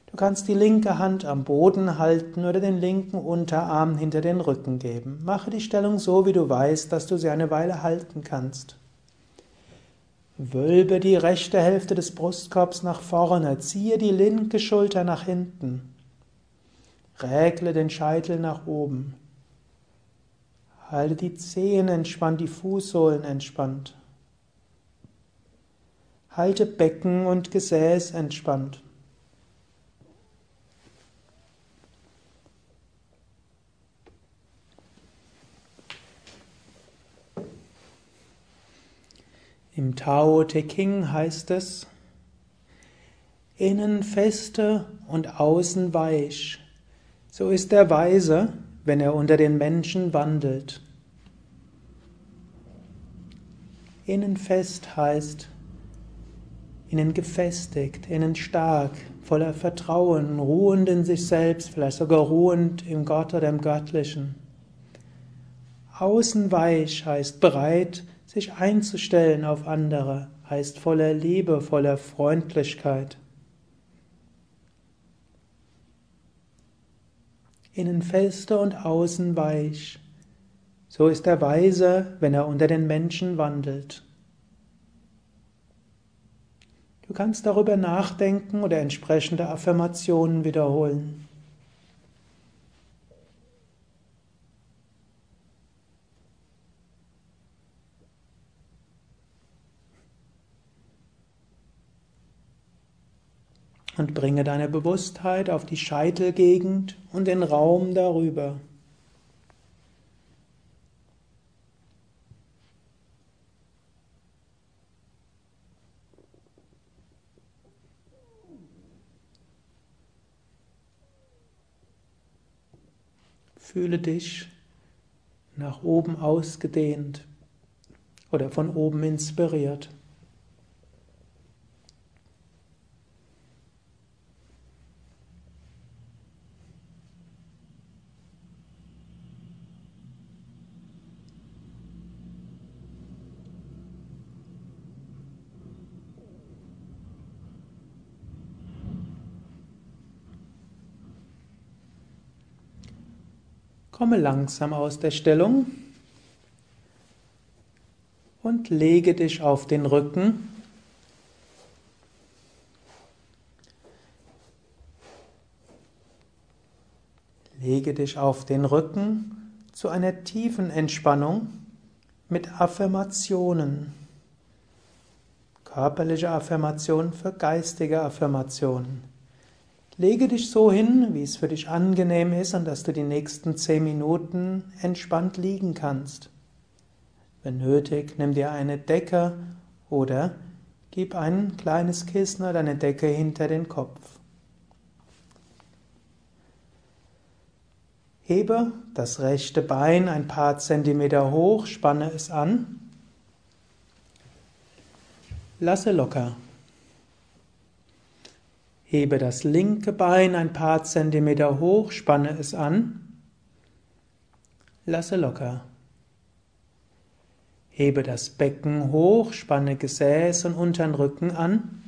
Du kannst die linke Hand am Boden halten oder den linken Unterarm hinter den Rücken geben. Mache die Stellung so, wie du weißt, dass du sie eine Weile halten kannst. Wölbe die rechte Hälfte des Brustkorbs nach vorne, ziehe die linke Schulter nach hinten. Rägle den Scheitel nach oben. Halte die Zehen entspannt, die Fußsohlen entspannt. Halte Becken und Gesäß entspannt. Im Tao Te King heißt es, innen feste und außen weich. So ist der Weise, wenn er unter den Menschen wandelt. Innen fest heißt innen gefestigt, innen stark, voller Vertrauen, ruhend in sich selbst, vielleicht sogar ruhend im Gott oder im Göttlichen. Außen weich heißt bereit, sich einzustellen auf andere heißt voller Liebe, voller Freundlichkeit. Innen feste und außen weich. So ist der Weise, wenn er unter den Menschen wandelt. Du kannst darüber nachdenken oder entsprechende Affirmationen wiederholen. Und bringe deine Bewusstheit auf die Scheitelgegend und den Raum darüber. Fühle dich nach oben ausgedehnt oder von oben inspiriert. Komme langsam aus der Stellung und lege dich auf den Rücken. Lege dich auf den Rücken zu einer tiefen Entspannung mit Affirmationen. Körperliche Affirmationen für geistige Affirmationen. Lege dich so hin, wie es für dich angenehm ist und dass du die nächsten zehn Minuten entspannt liegen kannst. Wenn nötig, nimm dir eine Decke oder gib ein kleines Kissen oder eine Decke hinter den Kopf. Hebe das rechte Bein ein paar Zentimeter hoch, spanne es an. Lasse locker. Hebe das linke Bein ein paar Zentimeter hoch, spanne es an. Lasse locker. Hebe das Becken hoch, spanne Gesäß und unteren Rücken an.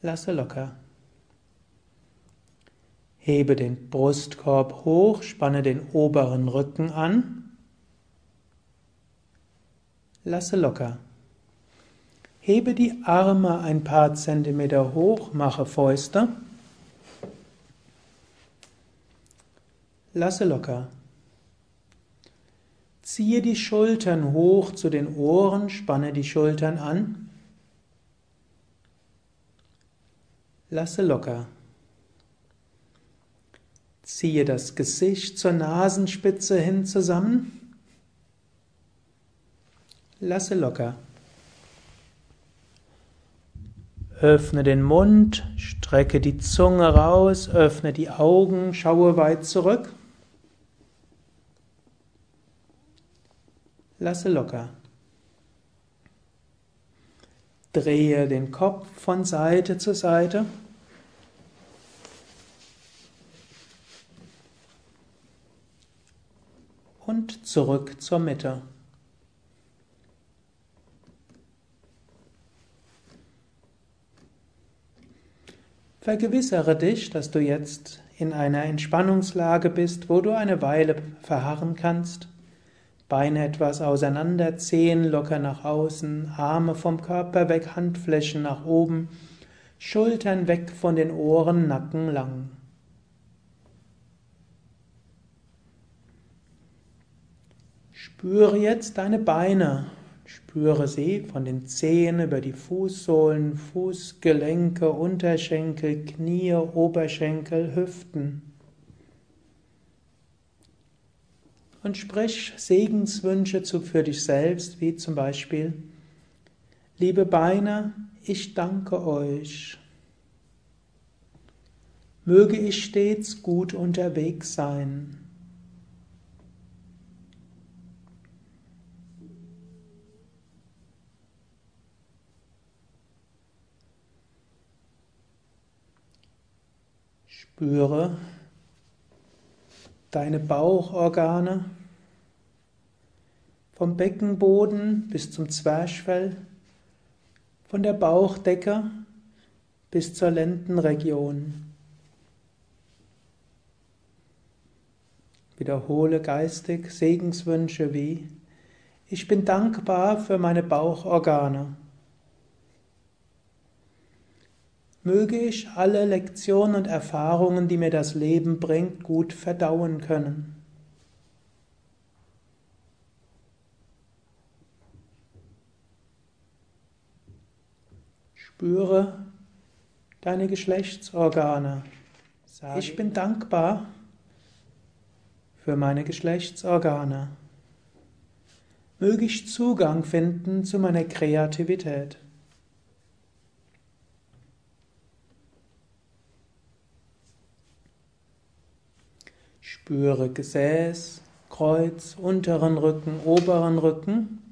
Lasse locker. Hebe den Brustkorb hoch, spanne den oberen Rücken an. Lasse locker. Hebe die Arme ein paar Zentimeter hoch, mache Fäuste. Lasse locker. Ziehe die Schultern hoch zu den Ohren, spanne die Schultern an. Lasse locker. Ziehe das Gesicht zur Nasenspitze hin zusammen. Lasse locker. Öffne den Mund, strecke die Zunge raus, öffne die Augen, schaue weit zurück. Lasse locker. Drehe den Kopf von Seite zu Seite. Und zurück zur Mitte. Vergewissere dich, dass du jetzt in einer Entspannungslage bist, wo du eine Weile verharren kannst. Beine etwas auseinander, Zehen locker nach außen, Arme vom Körper weg, Handflächen nach oben, Schultern weg von den Ohren, Nacken lang. Spüre jetzt deine Beine Spüre sie von den Zehen über die Fußsohlen, Fußgelenke, Unterschenkel, Knie, Oberschenkel, Hüften. Und sprich Segenswünsche zu für dich selbst, wie zum Beispiel, liebe Beine, ich danke euch. Möge ich stets gut unterwegs sein. Spüre deine Bauchorgane vom Beckenboden bis zum Zwerchfell, von der Bauchdecke bis zur Lendenregion. Wiederhole geistig Segenswünsche wie Ich bin dankbar für meine Bauchorgane. Möge ich alle Lektionen und Erfahrungen, die mir das Leben bringt, gut verdauen können. Spüre deine Geschlechtsorgane. Ich bin dankbar für meine Geschlechtsorgane. Möge ich Zugang finden zu meiner Kreativität. Spüre Gesäß, Kreuz, unteren Rücken, oberen Rücken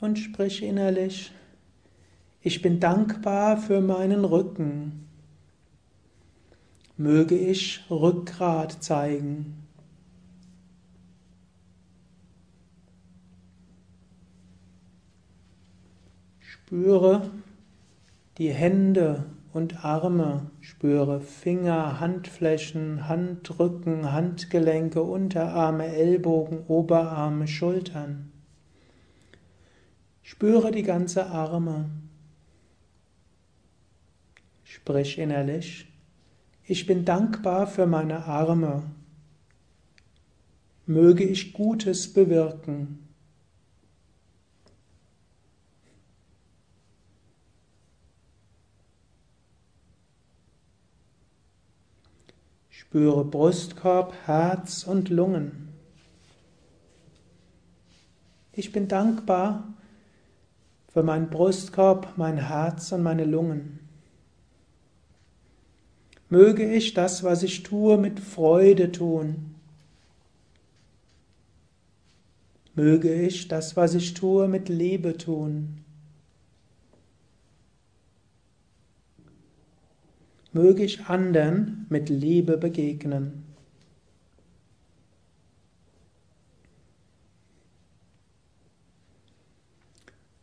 und sprich innerlich, ich bin dankbar für meinen Rücken. Möge ich Rückgrat zeigen. Spüre die Hände und Arme. Spüre Finger, Handflächen, Handrücken, Handgelenke, Unterarme, Ellbogen, Oberarme, Schultern. Spüre die ganze Arme. Sprich innerlich. Ich bin dankbar für meine Arme. Möge ich Gutes bewirken. Spüre Brustkorb, Herz und Lungen. Ich bin dankbar für meinen Brustkorb, mein Herz und meine Lungen. Möge ich das, was ich tue, mit Freude tun. Möge ich das, was ich tue, mit Liebe tun. Möge ich anderen mit Liebe begegnen.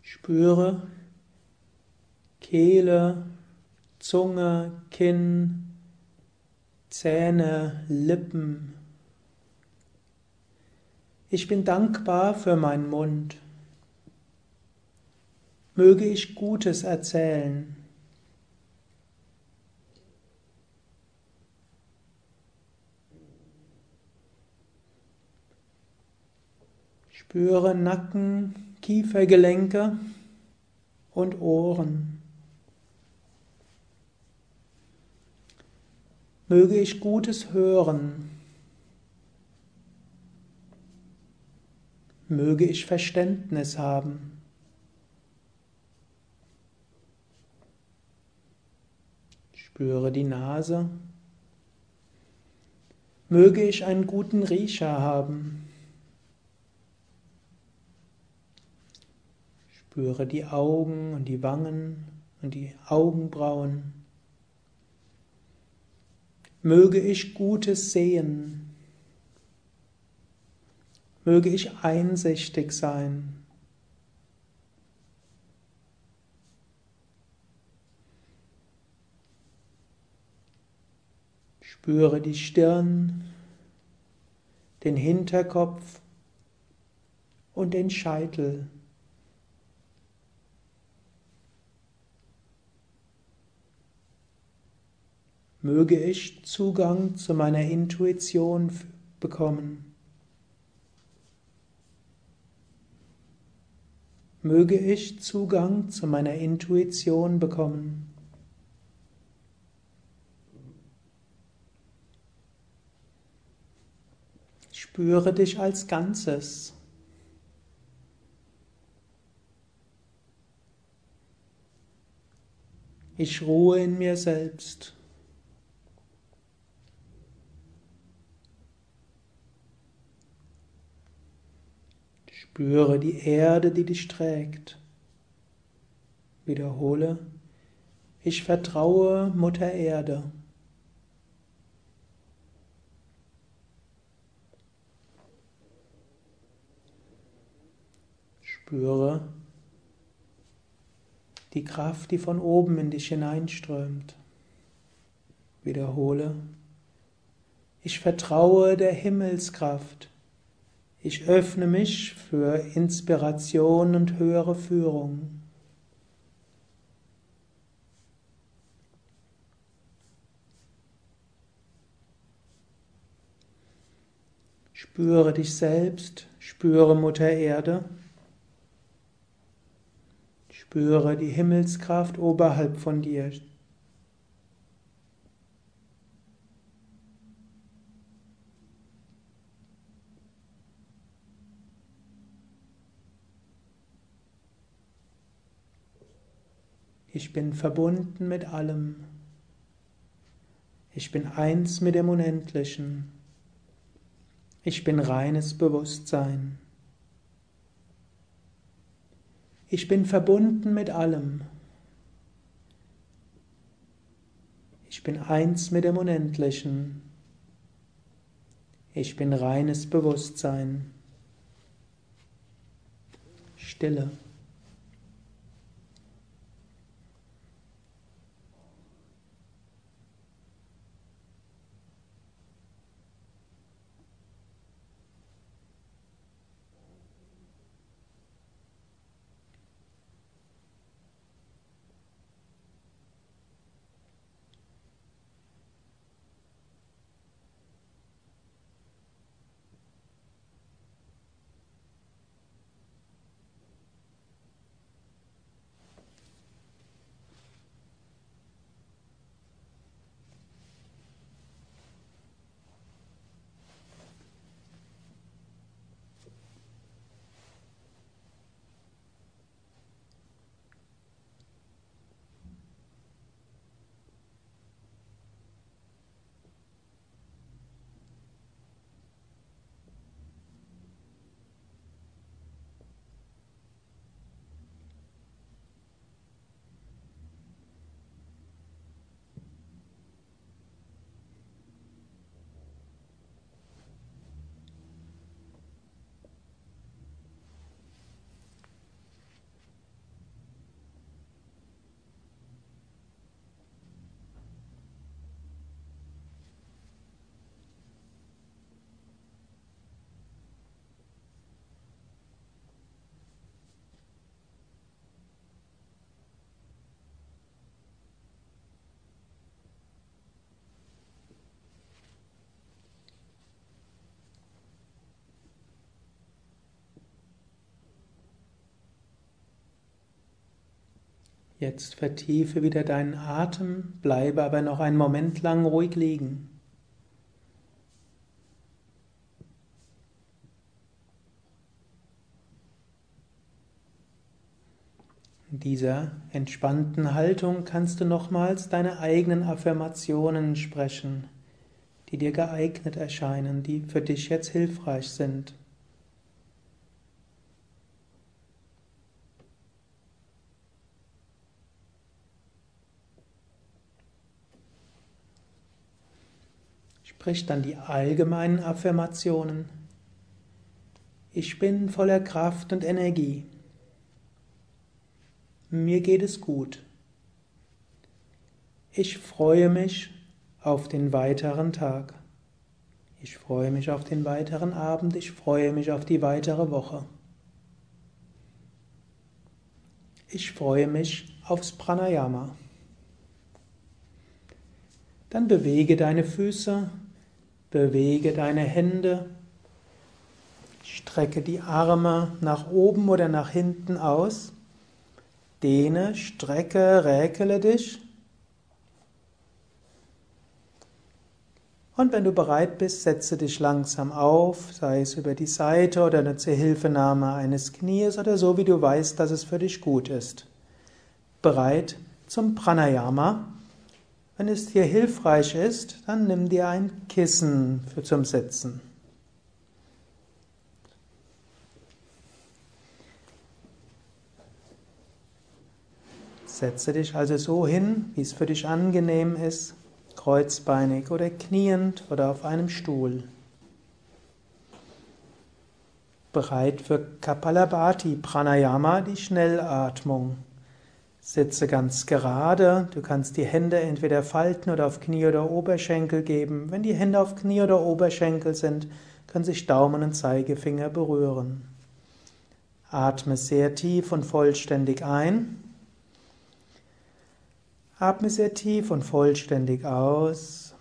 Spüre Kehle, Zunge, Kinn, Zähne, Lippen. Ich bin dankbar für meinen Mund. Möge ich Gutes erzählen. Spüre Nacken, Kiefergelenke und Ohren. Möge ich Gutes hören. Möge ich Verständnis haben. Spüre die Nase. Möge ich einen guten Riecher haben. Spüre die Augen und die Wangen und die Augenbrauen. Möge ich Gutes sehen. Möge ich einsichtig sein. Spüre die Stirn, den Hinterkopf und den Scheitel. Möge ich Zugang zu meiner Intuition bekommen. Möge ich Zugang zu meiner Intuition bekommen. Spüre dich als Ganzes. Ich ruhe in mir selbst. Spüre die Erde, die dich trägt. Wiederhole, ich vertraue Mutter Erde. Spüre die Kraft, die von oben in dich hineinströmt. Wiederhole, ich vertraue der Himmelskraft. Ich öffne mich für Inspiration und höhere Führung. Spüre dich selbst, spüre Mutter Erde, spüre die Himmelskraft oberhalb von dir, Ich bin verbunden mit allem. Ich bin eins mit dem Unendlichen. Ich bin reines Bewusstsein. Ich bin verbunden mit allem. Ich bin eins mit dem Unendlichen. Ich bin reines Bewusstsein. Stille. Jetzt vertiefe wieder deinen Atem, bleibe aber noch einen Moment lang ruhig liegen. In dieser entspannten Haltung kannst du nochmals deine eigenen Affirmationen sprechen, die dir geeignet erscheinen, die für dich jetzt hilfreich sind. Sprich dann die allgemeinen Affirmationen. Ich bin voller Kraft und Energie. Mir geht es gut. Ich freue mich auf den weiteren Tag. Ich freue mich auf den weiteren Abend. Ich freue mich auf die weitere Woche. Ich freue mich aufs Pranayama. Dann bewege deine Füße Bewege deine Hände, strecke die Arme nach oben oder nach hinten aus, dehne, strecke, räkele dich. Und wenn du bereit bist, setze dich langsam auf, sei es über die Seite oder eine Hilfenahme eines Knies oder so, wie du weißt, dass es für dich gut ist. Bereit zum Pranayama. Wenn es dir hilfreich ist, dann nimm dir ein Kissen für zum Sitzen. Setze dich also so hin, wie es für dich angenehm ist, kreuzbeinig oder kniend oder auf einem Stuhl. Bereit für Kapalabhati Pranayama, die Schnellatmung. Sitze ganz gerade. Du kannst die Hände entweder falten oder auf Knie oder Oberschenkel geben. Wenn die Hände auf Knie oder Oberschenkel sind, können sich Daumen und Zeigefinger berühren. Atme sehr tief und vollständig ein. Atme sehr tief und vollständig aus.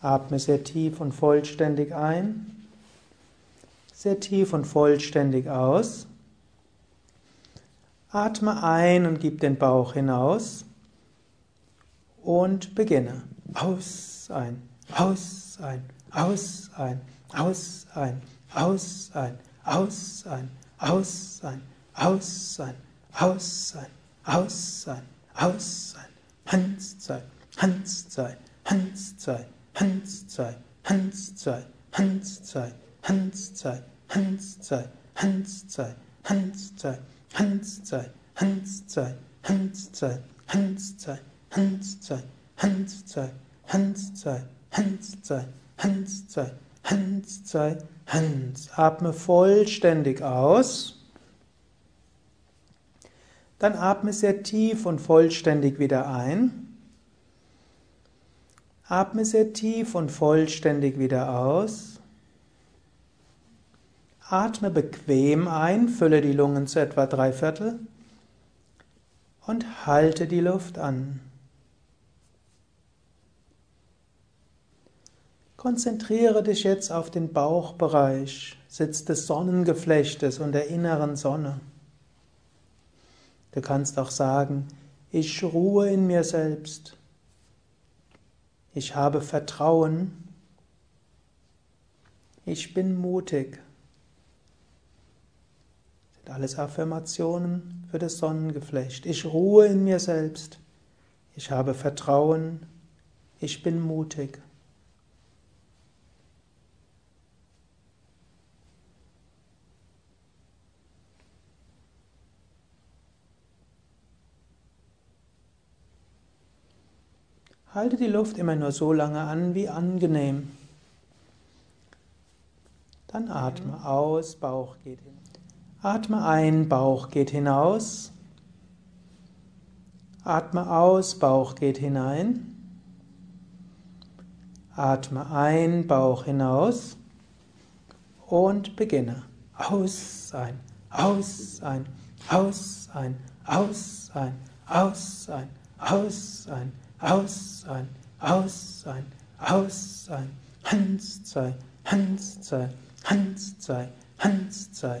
Atme sehr tief und vollständig ein. Sehr tief und vollständig aus. Atme ein und gib den Bauch hinaus und beginne. Aus, ein, aus, ein, aus, ein, aus, ein, aus, ein, aus, ein, aus, ein, aus, ein, aus, ein, aus, ein, aus, ein, Hans zwei, Hans zwei, Hans zwei, Hans zwei, Hans zwei, Hans Hans zwei, Hans zwei, Hans zwei, Hans zwei, Hans zwei, Hans. Atme vollständig aus. Dann atme sehr tief und vollständig wieder ein. Atme sehr tief und vollständig wieder aus. Atme bequem ein, fülle die Lungen zu etwa drei Viertel und halte die Luft an. Konzentriere dich jetzt auf den Bauchbereich, Sitz des Sonnengeflechtes und der inneren Sonne. Du kannst auch sagen, ich ruhe in mir selbst. Ich habe Vertrauen. Ich bin mutig alles Affirmationen für das Sonnengeflecht. Ich ruhe in mir selbst. Ich habe Vertrauen. Ich bin mutig. Halte die Luft immer nur so lange an, wie angenehm. Dann atme aus, Bauch geht hin. Atme ein, Bauch geht hinaus. Atme aus, Bauch geht hinein. Atme ein, Bauch hinaus und beginne. Aus, ein, aus, ein, aus, ein, aus, ein, aus, ein, aus, ein, aus, ein, aus, ein, aus, ein, Hans, zwei, Hans, zwei, Hans, zwei, Hans, zwei,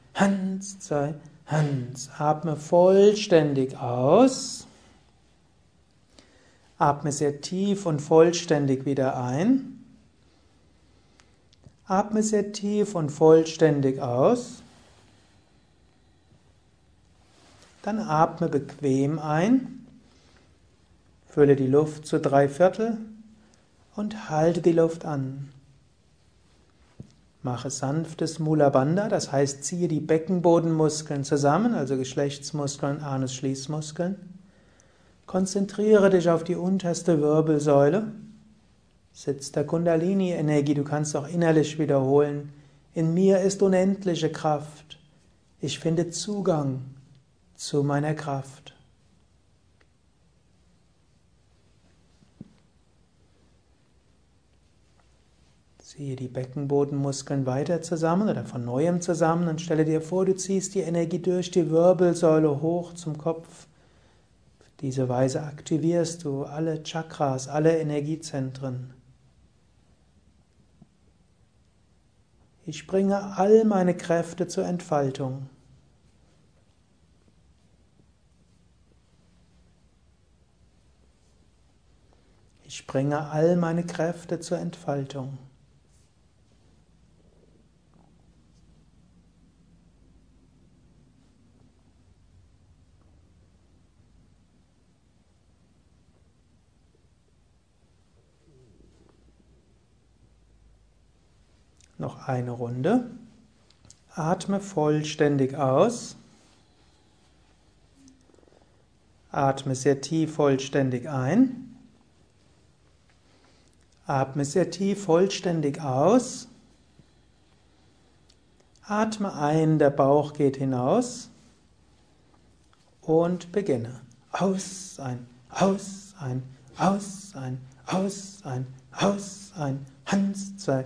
Hans, zwei, Hans. Atme vollständig aus. Atme sehr tief und vollständig wieder ein. Atme sehr tief und vollständig aus. Dann atme bequem ein. Fülle die Luft zu drei Viertel und halte die Luft an. Mache sanftes Mula Bandha, das heißt, ziehe die Beckenbodenmuskeln zusammen, also Geschlechtsmuskeln, Anus-Schließmuskeln. Konzentriere dich auf die unterste Wirbelsäule. Sitz der Kundalini-Energie, du kannst auch innerlich wiederholen. In mir ist unendliche Kraft. Ich finde Zugang zu meiner Kraft. Ziehe die Beckenbodenmuskeln weiter zusammen oder von neuem zusammen und stelle dir vor, du ziehst die Energie durch die Wirbelsäule hoch zum Kopf. Auf diese Weise aktivierst du alle Chakras, alle Energiezentren. Ich bringe all meine Kräfte zur Entfaltung. Ich bringe all meine Kräfte zur Entfaltung. Noch eine Runde. Atme vollständig aus. Atme sehr tief vollständig ein. Atme sehr tief vollständig aus. Atme ein, der Bauch geht hinaus. Und beginne. Aus, ein, aus, ein, aus, ein, aus, ein, aus, ein. Hans, zwei,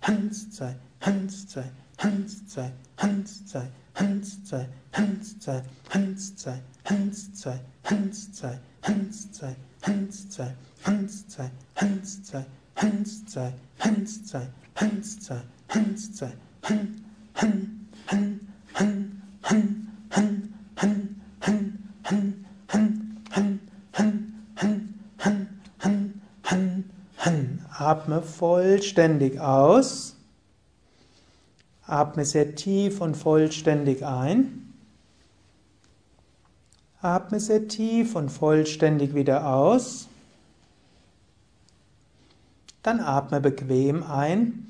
Hans, zwei, Hans, zwei, Hans, zwei, Hans, zwei, Hans, zwei, Hans, zwei, Hans, zwei, Hans, zwei, Hans, zwei, Hans, zwei, Hans, zwei, Hans, zwei, Hans, zwei, Hans, zwei, Hans, zwei, Hans, zwei, Hans, zwei, Han, Han, Han, Han, Han, Han, Han, Han, Han, Han, Han, Han, Han, Han, Han, Han, Han. Atme vollständig aus. Atme sehr tief und vollständig ein. Atme sehr tief und vollständig wieder aus. Dann atme bequem ein.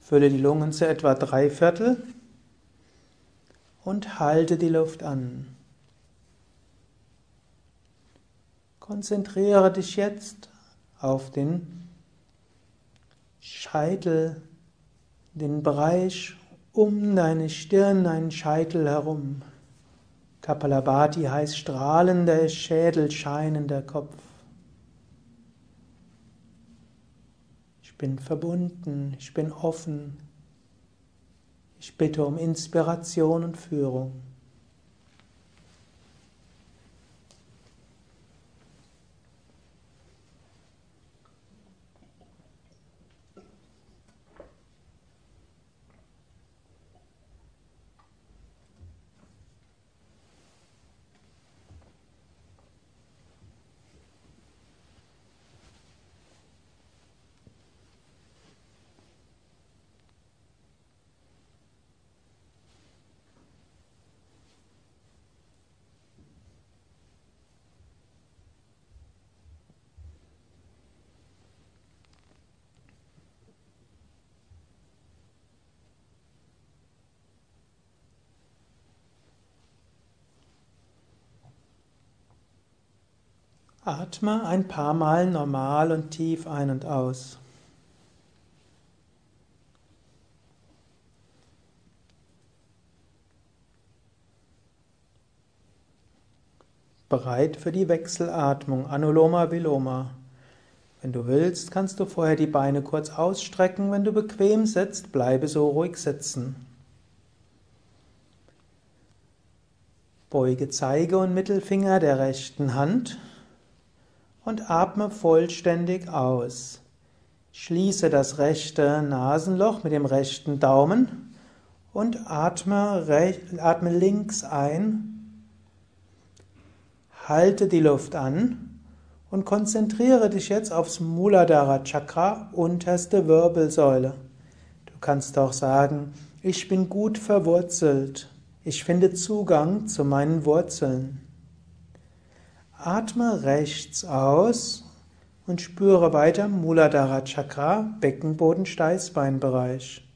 Fülle die Lungen zu etwa drei Viertel und halte die Luft an. Konzentriere dich jetzt auf den Scheitel, den Bereich um deine Stirn, deinen Scheitel herum. Kapalabhati heißt strahlender Schädel, scheinender Kopf. Ich bin verbunden, ich bin offen. Ich bitte um Inspiration und Führung. Atme ein paar Mal normal und tief ein und aus. Bereit für die Wechselatmung, Anuloma Viloma. Wenn du willst, kannst du vorher die Beine kurz ausstrecken. Wenn du bequem sitzt, bleibe so ruhig sitzen. Beuge Zeige und Mittelfinger der rechten Hand und atme vollständig aus. Schließe das rechte Nasenloch mit dem rechten Daumen und atme, atme links ein. Halte die Luft an und konzentriere dich jetzt aufs Muladhara Chakra, unterste Wirbelsäule. Du kannst auch sagen, ich bin gut verwurzelt. Ich finde Zugang zu meinen Wurzeln. Atme rechts aus und spüre weiter Muladhara Chakra, Beckenboden, Steißbeinbereich.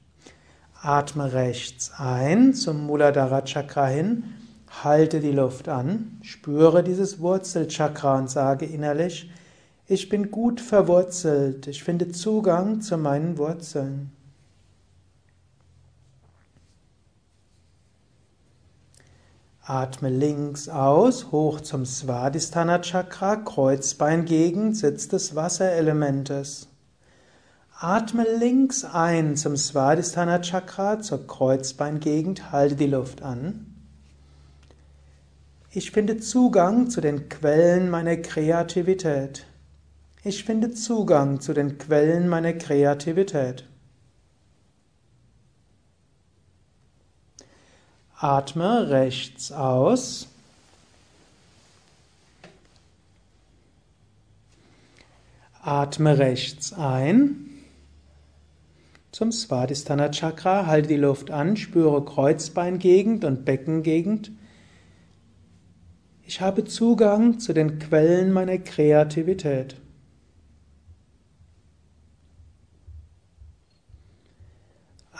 Atme rechts ein zum Muladhara Chakra hin, halte die Luft an, spüre dieses Wurzelchakra und sage innerlich, ich bin gut verwurzelt, ich finde Zugang zu meinen Wurzeln. Atme links aus, hoch zum Svadhisthana Chakra, Kreuzbeingegend, Sitz des Wasserelementes. Atme links ein zum Svadhisthana Chakra, zur Kreuzbeingegend, halte die Luft an. Ich finde Zugang zu den Quellen meiner Kreativität. Ich finde Zugang zu den Quellen meiner Kreativität. Atme rechts aus. Atme rechts ein. Zum Svadhisthana Chakra halte die Luft an, spüre Kreuzbeingegend und Beckengegend. Ich habe Zugang zu den Quellen meiner Kreativität.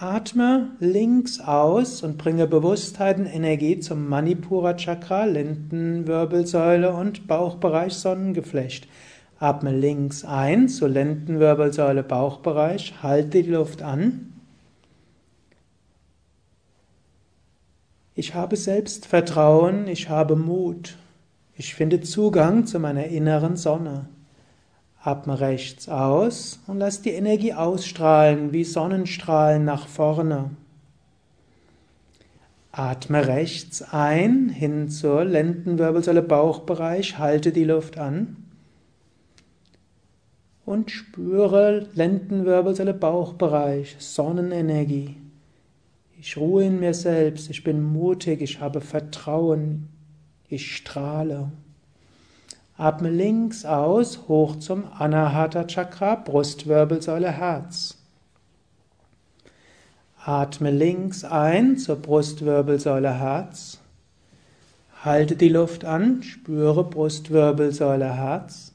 Atme links aus und bringe Bewusstheit und Energie zum Manipura Chakra, Lendenwirbelsäule und Bauchbereich Sonnengeflecht. Atme links ein zur Lendenwirbelsäule Bauchbereich, halte die Luft an. Ich habe Selbstvertrauen, ich habe Mut. Ich finde Zugang zu meiner inneren Sonne. Atme rechts aus und lass die Energie ausstrahlen wie Sonnenstrahlen nach vorne. Atme rechts ein, hin zur Lendenwirbelsäule Bauchbereich, halte die Luft an und spüre Lendenwirbelsäule Bauchbereich, Sonnenenergie. Ich ruhe in mir selbst, ich bin mutig, ich habe Vertrauen, ich strahle. Atme links aus, hoch zum Anahata Chakra, Brustwirbelsäule, Herz. Atme links ein zur Brustwirbelsäule, Herz. Halte die Luft an, spüre Brustwirbelsäule, Herz.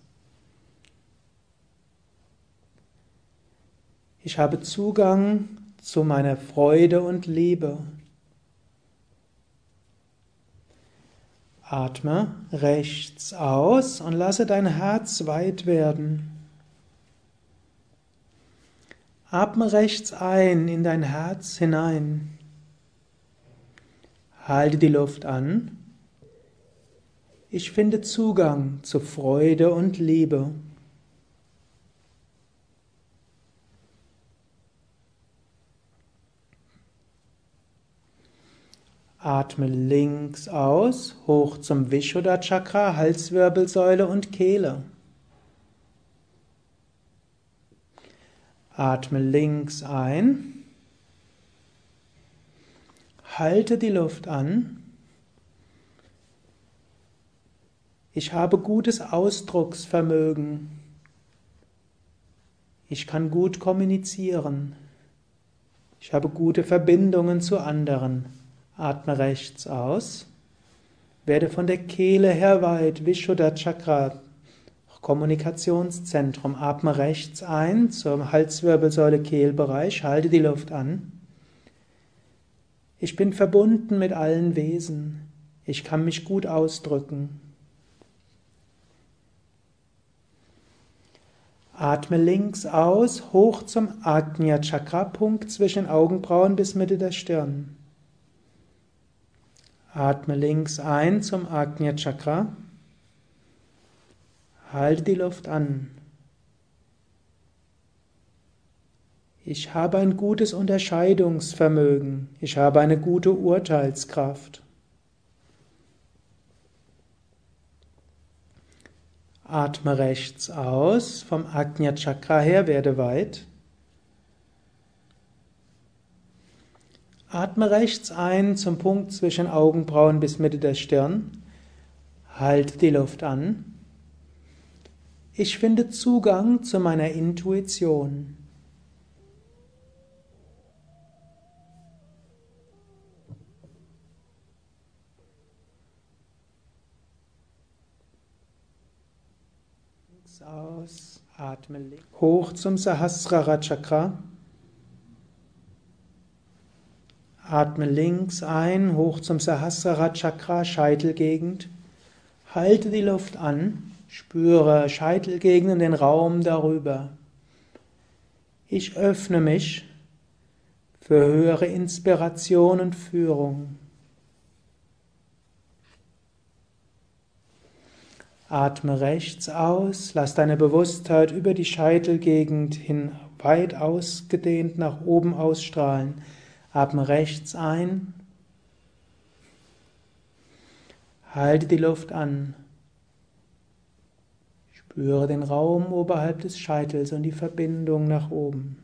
Ich habe Zugang zu meiner Freude und Liebe. Atme rechts aus und lasse dein Herz weit werden. Atme rechts ein in dein Herz hinein. Halte die Luft an. Ich finde Zugang zu Freude und Liebe. Atme links aus, hoch zum Vishuddha Chakra, Halswirbelsäule und Kehle. Atme links ein. Halte die Luft an. Ich habe gutes Ausdrucksvermögen. Ich kann gut kommunizieren. Ich habe gute Verbindungen zu anderen. Atme rechts aus. Werde von der Kehle her weit, Vishuddha Chakra, Kommunikationszentrum. Atme rechts ein zur Halswirbelsäule Kehlbereich, halte die Luft an. Ich bin verbunden mit allen Wesen. Ich kann mich gut ausdrücken. Atme links aus, hoch zum Ajna Chakra, Punkt zwischen Augenbrauen bis Mitte der Stirn. Atme links ein zum Ajna Chakra. Halte die Luft an. Ich habe ein gutes Unterscheidungsvermögen. Ich habe eine gute Urteilskraft. Atme rechts aus, vom Ajna Chakra her werde weit. Atme rechts ein zum Punkt zwischen Augenbrauen bis Mitte der Stirn. Halte die Luft an. Ich finde Zugang zu meiner Intuition. aus, atme hoch zum Sahasrara Chakra. Atme links ein, hoch zum Sahasrara Chakra, Scheitelgegend. Halte die Luft an, spüre Scheitelgegend den Raum darüber. Ich öffne mich für höhere Inspiration und Führung. Atme rechts aus, lass deine Bewusstheit über die Scheitelgegend hin weit ausgedehnt nach oben ausstrahlen. Atme rechts ein. Halte die Luft an. Spüre den Raum oberhalb des Scheitels und die Verbindung nach oben.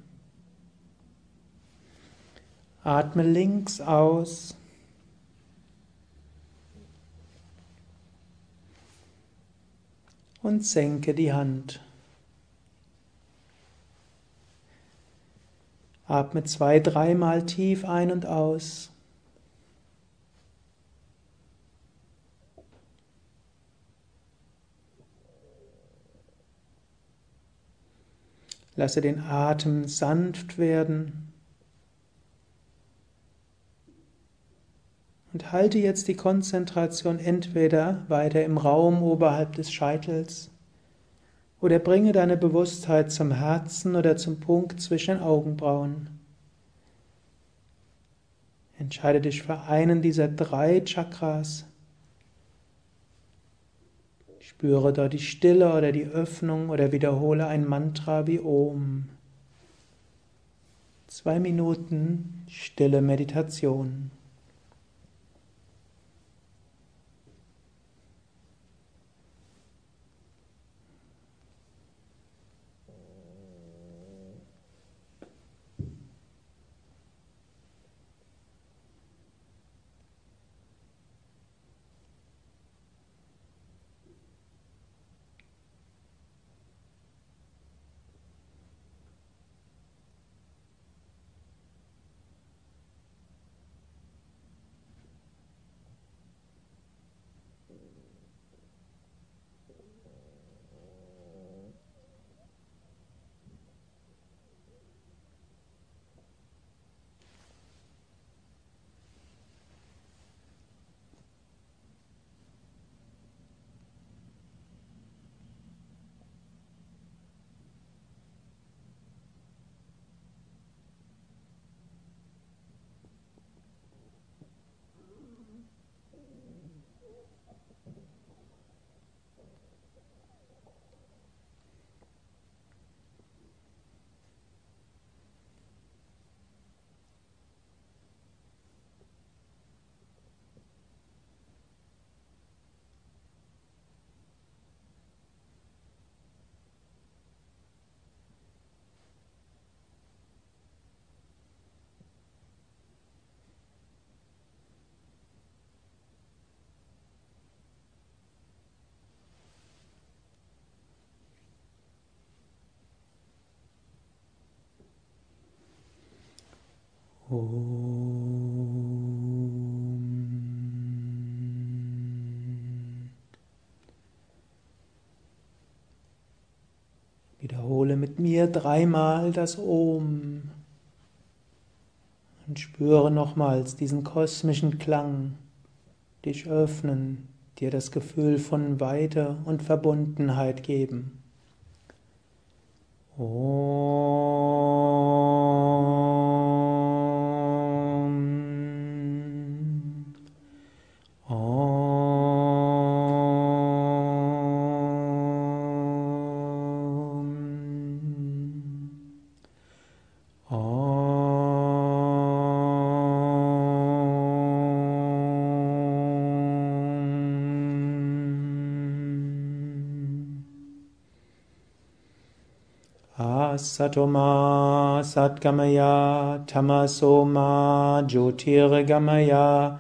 Atme links aus. und senke die Hand. Atme zwei, dreimal tief ein und aus. Lasse den Atem sanft werden. Und halte jetzt die Konzentration entweder weiter im Raum oberhalb des Scheitels oder bringe deine Bewusstheit zum Herzen oder zum Punkt zwischen Augenbrauen. Entscheide dich für einen dieser drei Chakras. Spüre dort die Stille oder die Öffnung oder wiederhole ein Mantra wie Om. Zwei Minuten stille Meditation. Mir dreimal das Om und spüre nochmals diesen kosmischen Klang, dich öffnen, dir das Gefühl von Weite und Verbundenheit geben. Satoma Satgamaya Tamasoma Jyotirgamaya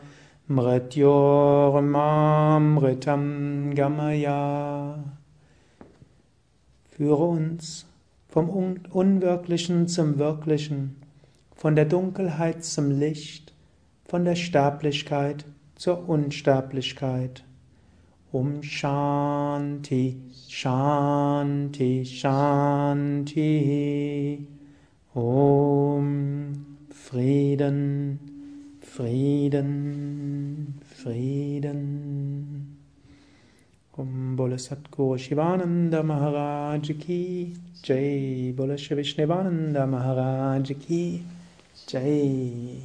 Mrityormamritam Gamaya. Führe uns vom Unwirklichen zum Wirklichen, von der Dunkelheit zum Licht, von der Sterblichkeit zur Unsterblichkeit. Um Shanti, Shanti, Shanti. Om Frieden, Frieden, Frieden. Bole Satguru Shivananda Maharaj Ki Jai. Bole Vishnevananda Maharaj Ki Jai.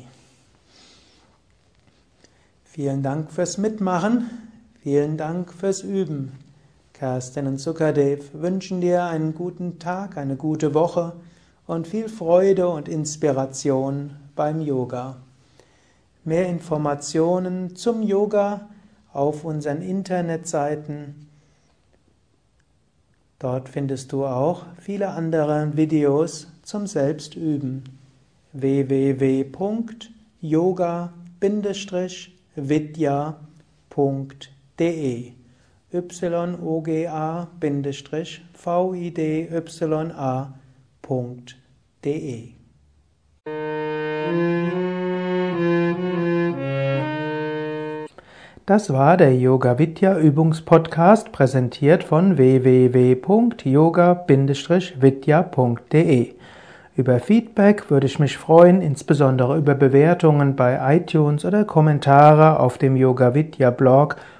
Vielen Dank fürs Mitmachen. Vielen Dank fürs Üben. Kerstin und Sukadev wünschen dir einen guten Tag, eine gute Woche und viel Freude und Inspiration beim Yoga. Mehr Informationen zum Yoga auf unseren Internetseiten. Dort findest du auch viele andere Videos zum Selbstüben. www.yoga-vidya.de de yoga-vidya.de Das war der Yoga Vidya Übungspodcast, präsentiert von www.yoga-vidya.de. Über Feedback würde ich mich freuen, insbesondere über Bewertungen bei iTunes oder Kommentare auf dem Yoga Vidya Blog